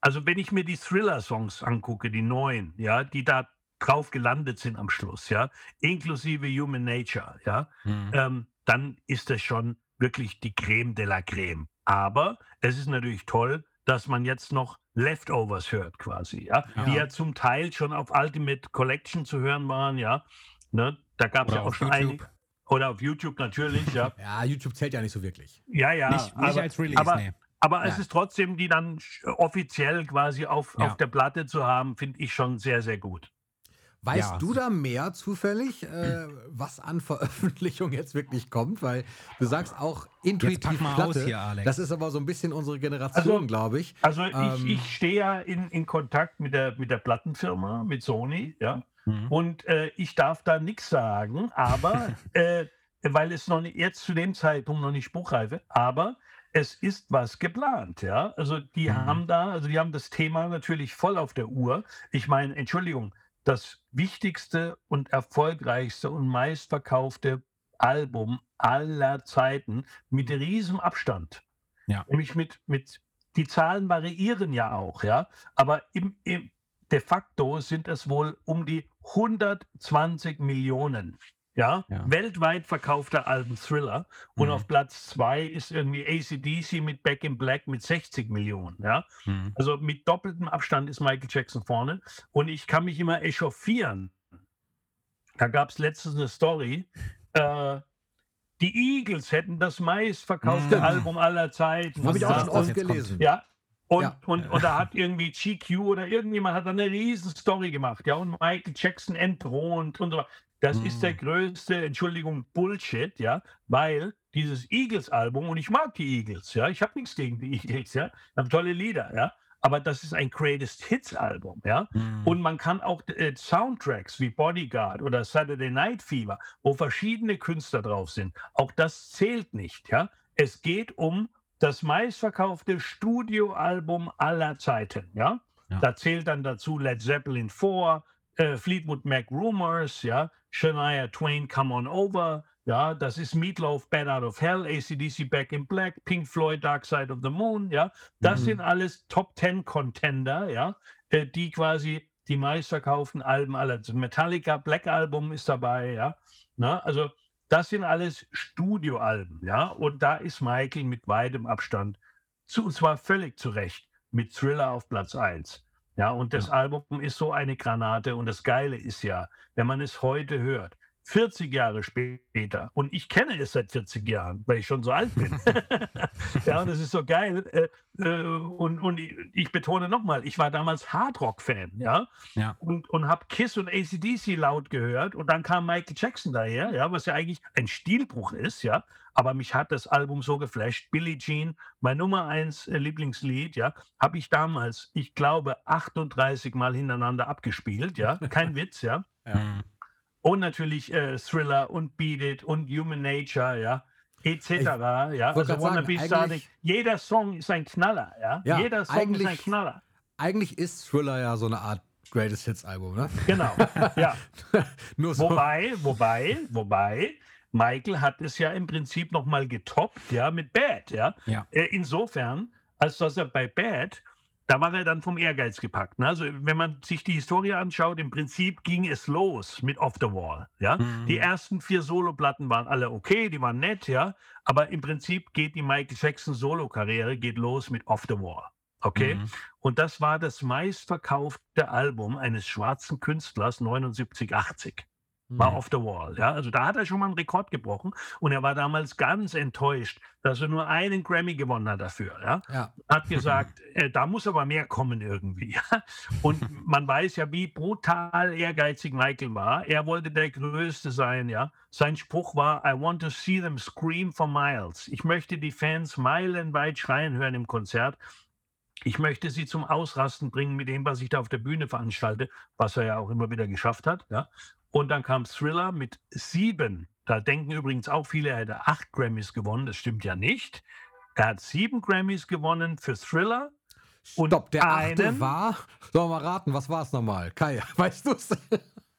also wenn ich mir die Thriller-Songs angucke, die neuen, ja, die da drauf gelandet sind am Schluss, ja, inklusive Human Nature, ja, Mhm. ähm, dann ist das schon wirklich die Creme de la Creme. Aber es ist natürlich toll, dass man jetzt noch Leftovers hört quasi, ja, die Ja. ja zum Teil schon auf Ultimate Collection zu hören waren, ja. Ne? Da gab es ja auch auf schon YouTube. einige. Oder auf YouTube natürlich, ja. [LAUGHS] ja, YouTube zählt ja nicht so wirklich. Ja, ja. Nicht, nicht aber, als Release, aber, nee. aber es Ja. ist trotzdem, die dann offiziell quasi auf, Ja. auf der Platte zu haben, finde ich schon sehr, sehr gut. Weißt Ja. du da mehr zufällig, äh, was an Veröffentlichung jetzt wirklich kommt? Weil du sagst auch intuitiv pack mal Platte. aus hier, Alex. Das ist aber so ein bisschen unsere Generation, Also- glaube ich. Also Ähm. ich, ich stehe ja in, in Kontakt mit der, mit der Plattenfirma, mit Sony, ja. Mhm. Und äh, ich darf da nichts sagen, aber [LAUGHS] äh, weil es noch nicht, jetzt zu dem Zeitpunkt noch nicht spruchreife, aber es ist was geplant, ja. Also die Mhm. haben da, also die haben das Thema natürlich voll auf der Uhr. Ich meine, Entschuldigung, das wichtigste und erfolgreichste und meistverkaufte Album aller Zeiten mit riesem Abstand. Ja. Nämlich mit, mit, die Zahlen variieren ja auch, ja, aber im, im, de facto sind es wohl um die 120 Millionen. Ja, Ja. weltweit verkaufter Alben Thriller. Und Mhm. auf Platz zwei ist irgendwie ACDC mit Back in Black mit 60 Millionen. Ja, Mhm. also mit doppeltem Abstand ist Michael Jackson vorne. Und ich kann mich immer echauffieren. Da gab es letztens eine Story. Äh, die Eagles hätten das meistverkaufte Mhm. Album aller Zeiten. Habe ich auch schon oft gelesen. Ja. Und, Ja. Und, und da hat irgendwie GQ oder irgendjemand hat da eine riesen Story gemacht, ja, und Michael Jackson entthront und so. Das ist Mhm. der größte, Entschuldigung, Bullshit, ja, weil dieses Eagles-Album, und ich mag die Eagles, ja, ich habe nichts gegen die Eagles, ja, haben tolle Lieder, ja, aber das ist ein Greatest Hits-Album, ja. Mhm. Und man kann auch äh, Soundtracks wie Bodyguard oder Saturday Night Fever, wo verschiedene Künstler drauf sind, auch das zählt nicht. Ja? Es geht um das meistverkaufte Studioalbum aller Zeiten. Ja? Ja. Da zählt dann dazu Led Zeppelin 4, äh, Fleetwood Mac Rumors, ja? Shania Twain Come On Over, ja, das ist Meatloaf Bad Out of Hell, ACDC Back in Black, Pink Floyd Dark Side of the Moon, ja. Das Mhm. sind alles Top Ten Contender, ja, äh, die quasi die meistverkauften Alben aller. Zeiten. Metallica Black Album ist dabei, ja. Na, also das sind alles Studioalben, ja. Und da ist Michael mit weitem Abstand zu, und zwar völlig zu Recht mit Thriller auf Platz 1. Ja, und das Album ist so eine Granate. Und das Geile ist ja, wenn man es heute hört, 40 Jahre später, und ich kenne es seit 40 Jahren, weil ich schon so alt bin. [LAUGHS] ja, und das ist so geil. Äh, äh, und, und ich, betone nochmal, ich war damals Hardrock-Fan, ja, Ja. und, und habe Kiss und ACDC laut gehört. Und dann kam Michael Jackson daher, ja, was ja eigentlich ein Stilbruch ist, ja. Aber mich hat das Album so geflasht. Billie Jean, mein Nummer eins äh, Lieblingslied, ja, habe ich damals, ich glaube, 38 Mal hintereinander abgespielt, ja. Kein [LAUGHS] Witz, ja. Mhm. Und natürlich äh, Thriller und Beat It und Human Nature, ja, etc. Ja, grad Wanna Be Starting. Jeder Song ist ein Knaller, ja. Ja, Jeder Song ist ein Knaller. Eigentlich ist Thriller ja so eine Art Greatest Hits Album, ne? Genau, ja. [LAUGHS] So. Wobei, wobei, wobei, Michael hat es ja im Prinzip nochmal getoppt, ja, mit Bad, ja. Ja. Äh, Insofern, als dass er bei Bad, da war er dann vom Ehrgeiz gepackt. Ne? Also, wenn man sich die Historie anschaut, im Prinzip ging es los mit Off the Wall, ja. Mhm. Die ersten vier Soloplatten waren alle okay, die waren nett, ja. Aber im Prinzip geht die Michael Jackson Solo-Karriere geht los mit Off the Wall. Okay? Mhm. Und das war das meistverkaufte Album eines schwarzen Künstlers 79, 80 war Mhm. Off the Wall. Ja? Also da hat er schon mal einen Rekord gebrochen und er war damals ganz enttäuscht, dass er nur einen Grammy gewonnen hat dafür. Ja? Ja. Hat gesagt, äh, da muss aber mehr kommen irgendwie. [LAUGHS] Ja? Und man weiß ja, wie brutal ehrgeizig Michael war. Er wollte der Größte sein. Ja? Sein Spruch war, I want to see them scream for miles. Ich möchte die Fans meilenweit schreien hören im Konzert. Ich möchte sie zum Ausrasten bringen mit dem, was ich da auf der Bühne veranstalte, was er ja auch immer wieder geschafft hat. Ja? Und dann kam Thriller mit sieben. Da denken übrigens auch viele, er hätte acht Grammys gewonnen. Das stimmt ja nicht. Er hat sieben Grammys gewonnen für Thriller. Und Stopp, der achte einen- war. Sollen wir mal raten, was war es nochmal? Kai, [LAUGHS] weißt du es?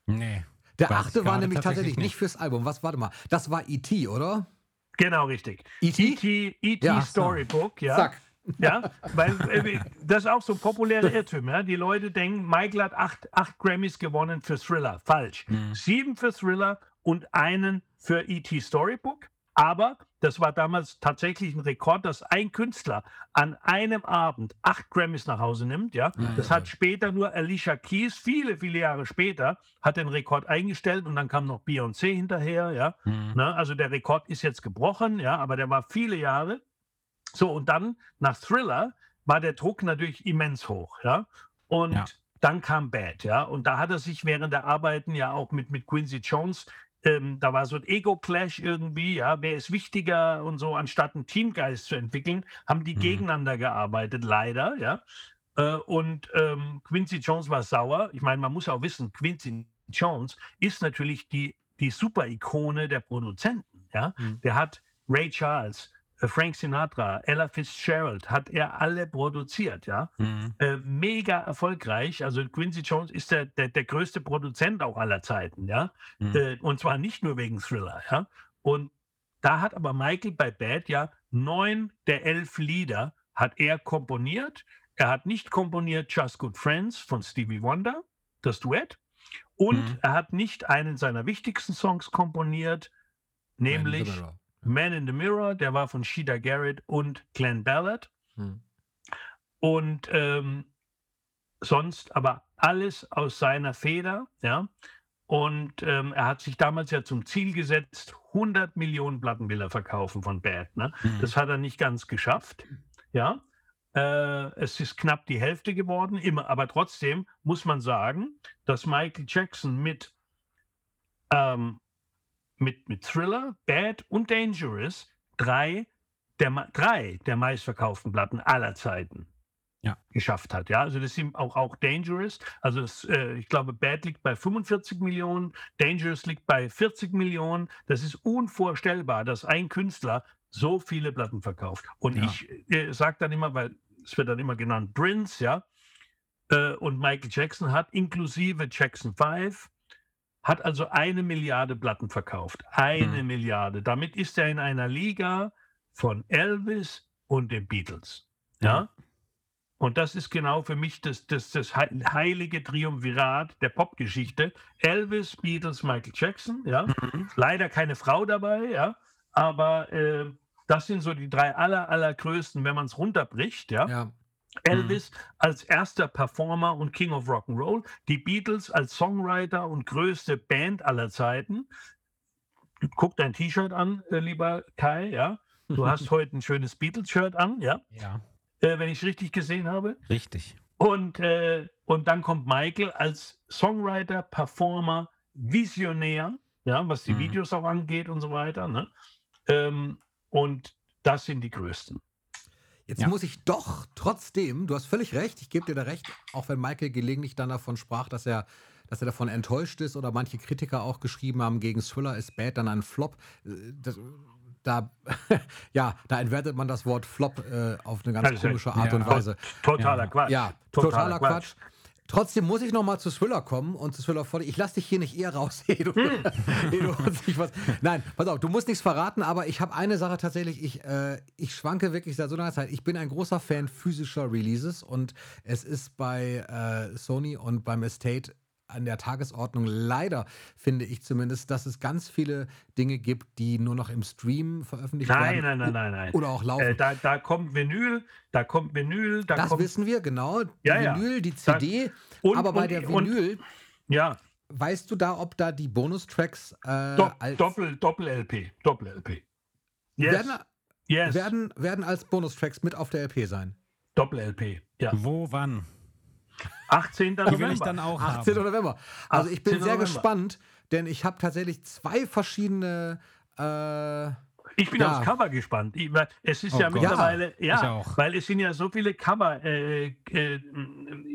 Nee. Der achte war nämlich tatsächlich nicht nicht. fürs Album. Was, warte mal. Das war E.T., oder? Genau richtig. E.T.? E.T. E.T. Ja, so. Storybook, ja. Zack. Ja, weil äh, das ist auch so ein populärer Irrtum. Ja? Die Leute denken, Michael hat acht, acht Grammys gewonnen für Thriller. Falsch. Mhm. Sieben für Thriller und einen für E.T. Storybook. Aber das war damals tatsächlich ein Rekord, dass ein Künstler an einem Abend acht Grammys nach Hause nimmt. Ja, das hat später nur Alicia Keys, viele, viele Jahre später, hat den Rekord eingestellt und dann kam noch Beyoncé hinterher. Ja, Mhm. Ne? Also der Rekord ist jetzt gebrochen, ja, aber der war viele Jahre. So, und dann nach Thriller war der Druck natürlich immens hoch, ja. Und Ja. dann kam Bad, ja. Und da hat er sich während der Arbeiten ja auch mit, mit Quincy Jones, ähm, da war so ein Ego-Clash irgendwie, ja, wer ist wichtiger und so, anstatt einen Teamgeist zu entwickeln, haben die Mhm. gegeneinander gearbeitet, leider, ja. Äh, und ähm, Quincy Jones war sauer. Ich meine, man muss auch wissen, Quincy Jones ist natürlich die, die Super-Ikone der Produzenten. Ja? Mhm. Der hat Ray Charles, Frank Sinatra, Ella Fitzgerald, hat er alle produziert, ja. Mhm. Äh, mega erfolgreich. Also Quincy Jones ist der, der, der größte Produzent auch aller Zeiten, ja. Mhm. Äh, und zwar nicht nur wegen Thriller, ja. Und da hat aber Michael bei Bad ja neun der elf Lieder hat er komponiert. Er hat nicht komponiert Just Good Friends von Stevie Wonder, das Duett. Und Mhm. er hat nicht einen seiner wichtigsten Songs komponiert, nämlich Man in the Mirror. Der war von Sheeta Garrett und Glenn Ballard. Hm. Und ähm, sonst aber alles aus seiner Feder, ja. Und ähm, er hat sich damals ja zum Ziel gesetzt, 100 Millionen Platten will er verkaufen von Bad. Ne? Mhm. Das hat er nicht ganz geschafft, ja. Äh, es ist knapp die Hälfte geworden, immer, aber trotzdem muss man sagen, dass Michael Jackson mit, ähm, mit, mit Thriller, Bad und Dangerous drei der, drei der meistverkauften Platten aller Zeiten Ja. geschafft hat. Ja, also das sind auch, auch Dangerous. Also das, äh, ich glaube, Bad liegt bei 45 Millionen, Dangerous liegt bei 40 Millionen. Das ist unvorstellbar, dass ein Künstler so viele Platten verkauft. Und Ja. ich äh, sage dann immer, weil es wird dann immer genannt Prince, ja. Äh, und Michael Jackson hat inklusive Jackson 5 hat also eine Milliarde Platten verkauft. Eine Hm. Milliarde. Damit ist er in einer Liga von Elvis und den Beatles. Ja. Und das ist genau für mich das, das, das hei- heilige Triumvirat der Popgeschichte. Elvis, Beatles, Michael Jackson, ja. Mhm. Leider keine Frau dabei, ja. Aber äh, das sind so die drei aller, allergrößten, wenn man es runterbricht, ja. Ja. Elvis als erster Performer und King of Rock'n'Roll, die Beatles als Songwriter und größte Band aller Zeiten. Guck dein T-Shirt an, äh, lieber Kai, ja. Du hast [LAUGHS] heute ein schönes Beatles-Shirt an, ja, Ja, äh, wenn ich es richtig gesehen habe. richtig. Und, äh, und dann kommt Michael als Songwriter, Performer, Visionär, ja, was die Mhm. Videos auch angeht und so weiter. Ne? Ähm, und das sind die größten. Jetzt Ja. muss ich doch trotzdem, du hast völlig recht, ich gebe dir da recht, auch wenn Michael gelegentlich dann davon sprach, dass er, dass er davon enttäuscht ist oder manche Kritiker auch geschrieben haben, gegen Thriller ist Bad dann ein Flop. Äh, Das, da, [LAUGHS] ja, da entwertet man das Wort Flop äh, auf eine ganz komische Art ja. und Weise. Totaler. Quatsch. Ja, totaler, Quatsch. Trotzdem muss ich noch mal zu Thriller kommen und zu Thriller 40. Ich lasse dich hier nicht eher raus, [LAUGHS] ehe du, ehe du uns nicht was. Nein, pass auf, du musst nichts verraten, aber ich habe eine Sache tatsächlich. Ich, äh, ich schwanke wirklich seit so langer Zeit. Ich bin ein großer Fan physischer Releases und es ist bei äh, Sony und beim Estate an der Tagesordnung leider, finde ich zumindest, dass es ganz viele Dinge gibt, die nur noch im Stream veröffentlicht Nein, werden. nein, nein, nein, nein. Oder auch laufen. Äh, da, da kommt Vinyl, da kommt Vinyl, da das kommt. wissen wir, genau. Die Ja, ja. Vinyl, die Da- CD. und- aber bei und- der und- Vinyl, Ja, weißt du da, ob da die Bonustracks äh, Dopp- als, Doppel, Doppel-LP. Doppel-LP. Yes. werden, yes. werden, werden als Bonustracks mit auf der LP sein? Doppel-LP. Ja. Wo, wann? 18. Die will November. ich dann auch 18. haben. November. Also ich bin 18. sehr November. gespannt, denn ich habe tatsächlich zwei verschiedene äh, Ich bin Ja. aufs Cover gespannt. Ich, es ist Oh ja Gott. mittlerweile, ja, auch. weil es sind ja so viele Cover äh, äh,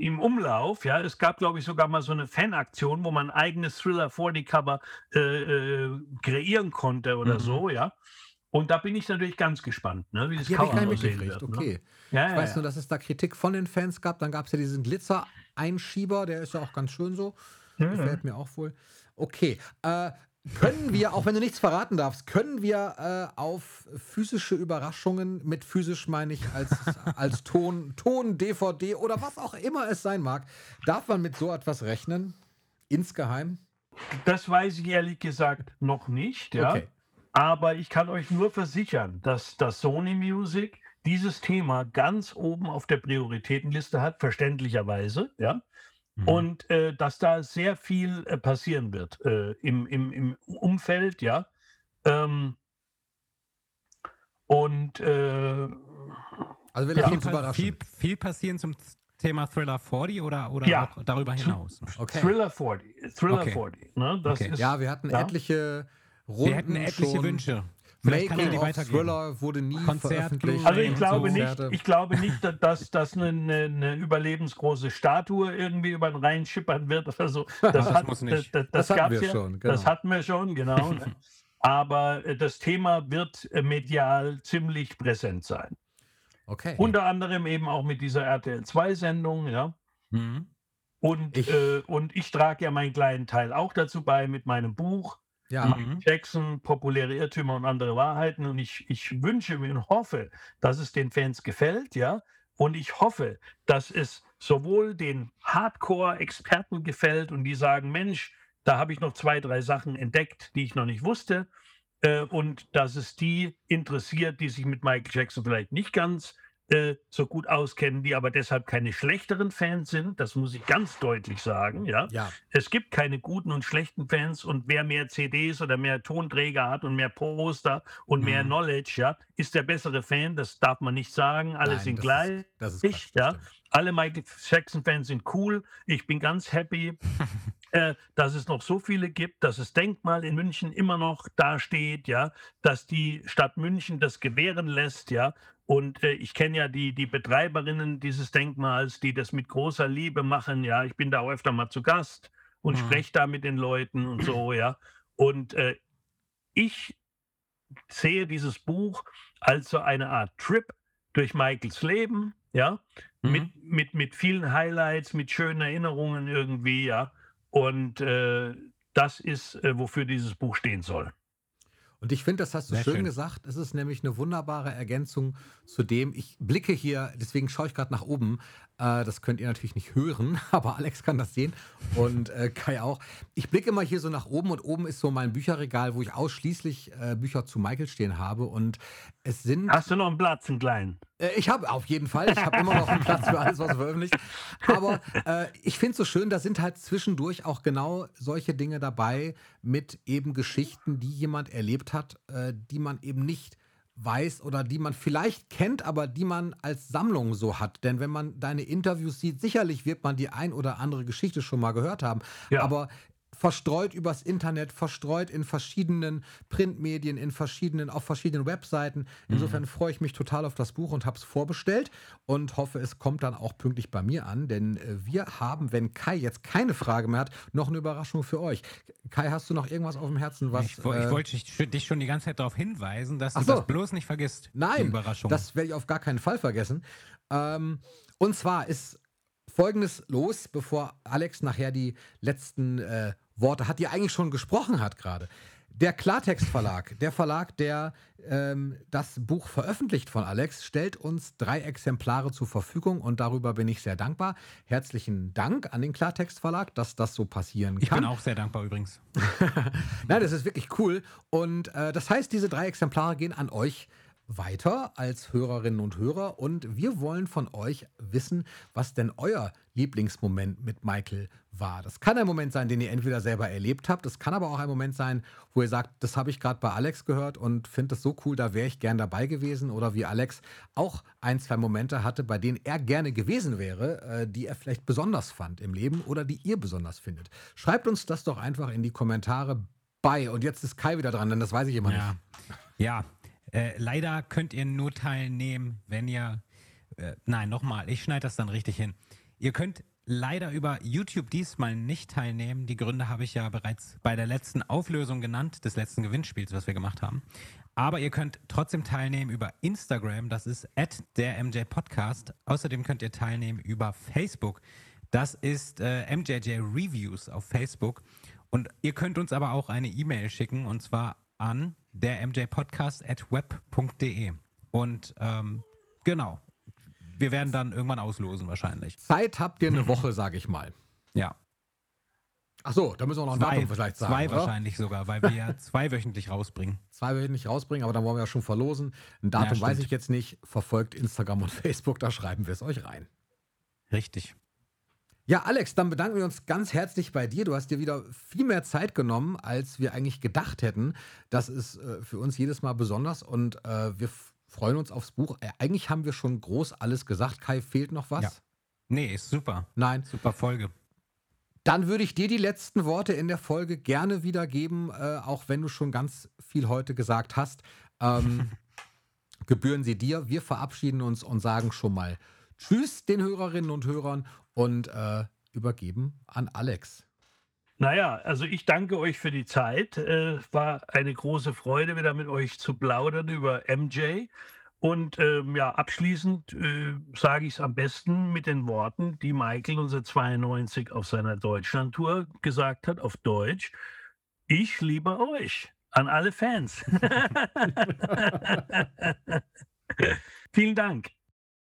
im Umlauf. Ja, es gab, glaube ich, sogar mal so eine Fanaktion, wo man ein eigenes Thriller 40 Cover äh, äh, kreieren konnte oder Mhm. so, ja. Und da bin ich natürlich ganz gespannt, ne, wie das ich Cover aussehen wird. Ne? Okay. Ja, Ich ja, weiß ja. nur, dass es da Kritik von den Fans gab. Dann gab es ja diesen Glitzer-Einschieber, der ist ja auch ganz schön so. Ja, Gefällt mir auch wohl. Okay. Äh, können wir, auch wenn du nichts verraten darfst, können wir äh, auf physische Überraschungen, mit physisch meine ich als, [LAUGHS] als Ton, Ton, DVD oder was auch immer es sein mag, darf man mit so etwas rechnen? Insgeheim? Das weiß ich ehrlich gesagt noch nicht, ja. Okay. Aber ich kann euch nur versichern, dass das Sony Music dieses Thema ganz oben auf der Prioritätenliste hat, verständlicherweise, ja. Mhm. Und äh, dass da sehr viel äh, passieren wird äh, im, im, im Umfeld, ja. Ähm, und äh, Also wir Ja. viel, überraschen. viel, viel passieren zum Thema Thriller 40 oder, oder Ja. auch darüber hinaus? Okay. Thriller 40, Thriller Okay. 40, ne? Das Okay. ist, Ja, wir hatten Ja. etliche Runden Wir hätten etliche schon. Wünsche. Vielleicht kann die Making of weitergeben. Thriller wurde nie Konzert, veröffentlicht. Also ich glaube so. nicht, ich glaube nicht, da- dass das eine, eine, überlebensgroße Statue irgendwie über den Rhein schippern wird oder so. [LAUGHS] Das, Das hat, muss nicht. Das, das, Das hatten wir ja. schon, genau. Das hatten wir schon, genau. ne? [LAUGHS] aber äh, das Thema wird äh, medial ziemlich präsent sein. Okay. Unter anderem eben auch mit dieser RTL-2-Sendung, ja. Mhm. Und ich, äh, und ich trage ja meinen kleinen Teil auch dazu bei mit meinem Buch. Ja, Mhm. Jackson, populäre Irrtümer und andere Wahrheiten. Und ich, ich wünsche mir und hoffe, dass es den Fans gefällt, ja. Und ich hoffe, dass es sowohl den Hardcore-Experten gefällt und die sagen, Mensch, da habe ich noch zwei, drei Sachen entdeckt, die ich noch nicht wusste. Äh, und dass es die interessiert, die sich mit Michael Jackson vielleicht nicht ganz äh, so gut auskennen, die aber deshalb keine schlechteren Fans sind. Das muss ich ganz deutlich sagen, ja. ja. Es gibt keine guten und schlechten Fans und wer mehr CDs oder mehr Tonträger hat und mehr Poster und mehr Mhm. Knowledge, ja, ist der bessere Fan. Das darf man nicht sagen. Alle Nein, sind das gleich. Ist, das ist Ich, ja. stimmt. Alle Michael Jackson-Fans sind cool. Ich bin ganz happy, [LAUGHS] äh, dass es noch so viele gibt, dass das Denkmal in München immer noch dasteht, ja, dass die Stadt München das gewähren lässt, ja. Und äh, ich kenne ja die, die Betreiberinnen dieses Denkmals, die das mit großer Liebe machen, ja. Ich bin da auch öfter mal zu Gast und Mhm. spreche da mit den Leuten und so, ja. Und äh, ich sehe dieses Buch als so eine Art Trip durch Michaels Leben, ja, Mhm. mit, mit, mit vielen Highlights, mit schönen Erinnerungen irgendwie, ja. Und äh, das ist, äh, wofür dieses Buch stehen soll. Und ich finde, das hast du schön, schön. gesagt. Es ist nämlich eine wunderbare Ergänzung zu dem. Ich blicke hier, deswegen schaue ich gerade nach oben. Äh, das könnt ihr natürlich nicht hören, [LAUGHS] aber Alex kann das sehen und äh, Kai auch. Ich blicke immer hier so nach oben und oben ist so mein Bücherregal, wo ich ausschließlich äh, Bücher zu Michael stehen habe. Und es sind. Hast du noch einen Platz, einen kleinen? Äh, Ich habe auf jeden Fall, ich habe immer noch einen Platz für alles, was veröffentlicht. Aber äh, ich finde es so schön, da sind halt zwischendurch auch genau solche Dinge dabei mit eben Geschichten, die jemand erlebt hat, äh, die man eben nicht weiß oder die man vielleicht kennt, aber die man als Sammlung so hat. Denn wenn man deine Interviews sieht, sicherlich wird man die ein oder andere Geschichte schon mal gehört haben. Ja. Aber verstreut übers Internet, verstreut in verschiedenen Printmedien, in verschiedenen, auf verschiedenen Webseiten. Insofern freue ich mich total auf das Buch und habe es vorbestellt und hoffe, es kommt dann auch pünktlich bei mir an, denn äh, wir haben, wenn Kai jetzt keine Frage mehr hat, noch eine Überraschung für euch. Kai, hast du noch irgendwas auf dem Herzen, was ich, wo- ich äh, wollte dich, schon die ganze Zeit darauf hinweisen, dass Ach du so. das bloß nicht vergisst. Nein, Überraschung. das werde ich auf gar keinen Fall vergessen. Ähm, und zwar ist Folgendes los, bevor Alex nachher die letzten äh, Worte hat, die er eigentlich schon gesprochen hat gerade. Der Klartext Verlag, der Verlag, der ähm, das Buch veröffentlicht von Alex, stellt uns drei Exemplare zur Verfügung und darüber bin ich sehr dankbar. Herzlichen Dank an den Klartext Verlag, dass das so passieren ich kann. bin auch sehr dankbar übrigens. [LAUGHS] Nein, das ist wirklich cool. Und äh, das heißt, diese drei Exemplare gehen an euch weiter als Hörerinnen und Hörer. Und wir wollen von euch wissen, was denn euer Lieblingsmoment mit Michael war. Das kann ein Moment sein, den ihr entweder selber erlebt habt. Es kann aber auch ein Moment sein, wo ihr sagt, das habe ich gerade bei Alex gehört und finde das so cool, da wäre ich gern dabei gewesen. Oder wie Alex auch ein, zwei Momente hatte, bei denen er gerne gewesen wäre, äh, die er vielleicht besonders fand im Leben oder die ihr besonders findet. Schreibt uns das doch einfach in die Kommentare bei. Und jetzt ist Kai wieder dran, denn das weiß ich immer Ja, nicht. ja. Äh, leider könnt ihr nur teilnehmen, wenn ihr. Äh, nein, nochmal, ich schneide das dann richtig hin. Ihr könnt leider über YouTube diesmal nicht teilnehmen. Die Gründe habe ich ja bereits bei der letzten Auflösung genannt, des letzten Gewinnspiels, was wir gemacht haben. Aber ihr könnt trotzdem teilnehmen über Instagram, das ist der MJ Podcast. Außerdem könnt ihr teilnehmen über Facebook. Das ist äh, MJJ Reviews auf Facebook. Und ihr könnt uns aber auch eine E-Mail schicken und zwar an der mjpodcast.web.de. Und ähm, genau, wir werden dann irgendwann auslosen wahrscheinlich. Zeit habt ihr eine Woche, sage ich mal. Ja, Ach so, da müssen wir noch ein zwei, Datum vielleicht sagen. zwei oder? wahrscheinlich sogar, weil wir ja [LAUGHS] zweiwöchentlich rausbringen. Zwei will ich nicht rausbringen, aber dann wollen wir ja schon verlosen. Ein Datum Ja, weiß ich jetzt nicht. Verfolgt Instagram und [LAUGHS] Facebook, da schreiben wir es euch rein. Richtig. Ja, Alex, dann bedanken wir uns ganz herzlich bei dir. Du hast dir wieder viel mehr Zeit genommen, als wir eigentlich gedacht hätten. Das ist äh, für uns jedes Mal besonders und äh, wir freuen uns aufs Buch. Äh, eigentlich haben wir schon groß alles gesagt. Kai, fehlt noch was? Ja. Nee, ist super. Nein. Super Folge. Dann würde ich dir die letzten Worte in der Folge gerne wiedergeben, äh, auch wenn du schon ganz viel heute gesagt hast. Ähm, [LAUGHS] gebühren sie dir. Wir verabschieden uns und sagen schon mal Tschüss den Hörerinnen und Hörern und äh, übergeben an Alex. Naja, also ich danke euch für die Zeit. Äh, war eine große Freude, wieder mit euch zu plaudern über MJ. Und ähm, ja, abschließend äh, sage ich es am besten mit den Worten, die Michael 1992 auf seiner Deutschlandtour gesagt hat, auf Deutsch. Ich liebe euch an alle Fans. [LAUGHS] [LAUGHS] Vielen Dank.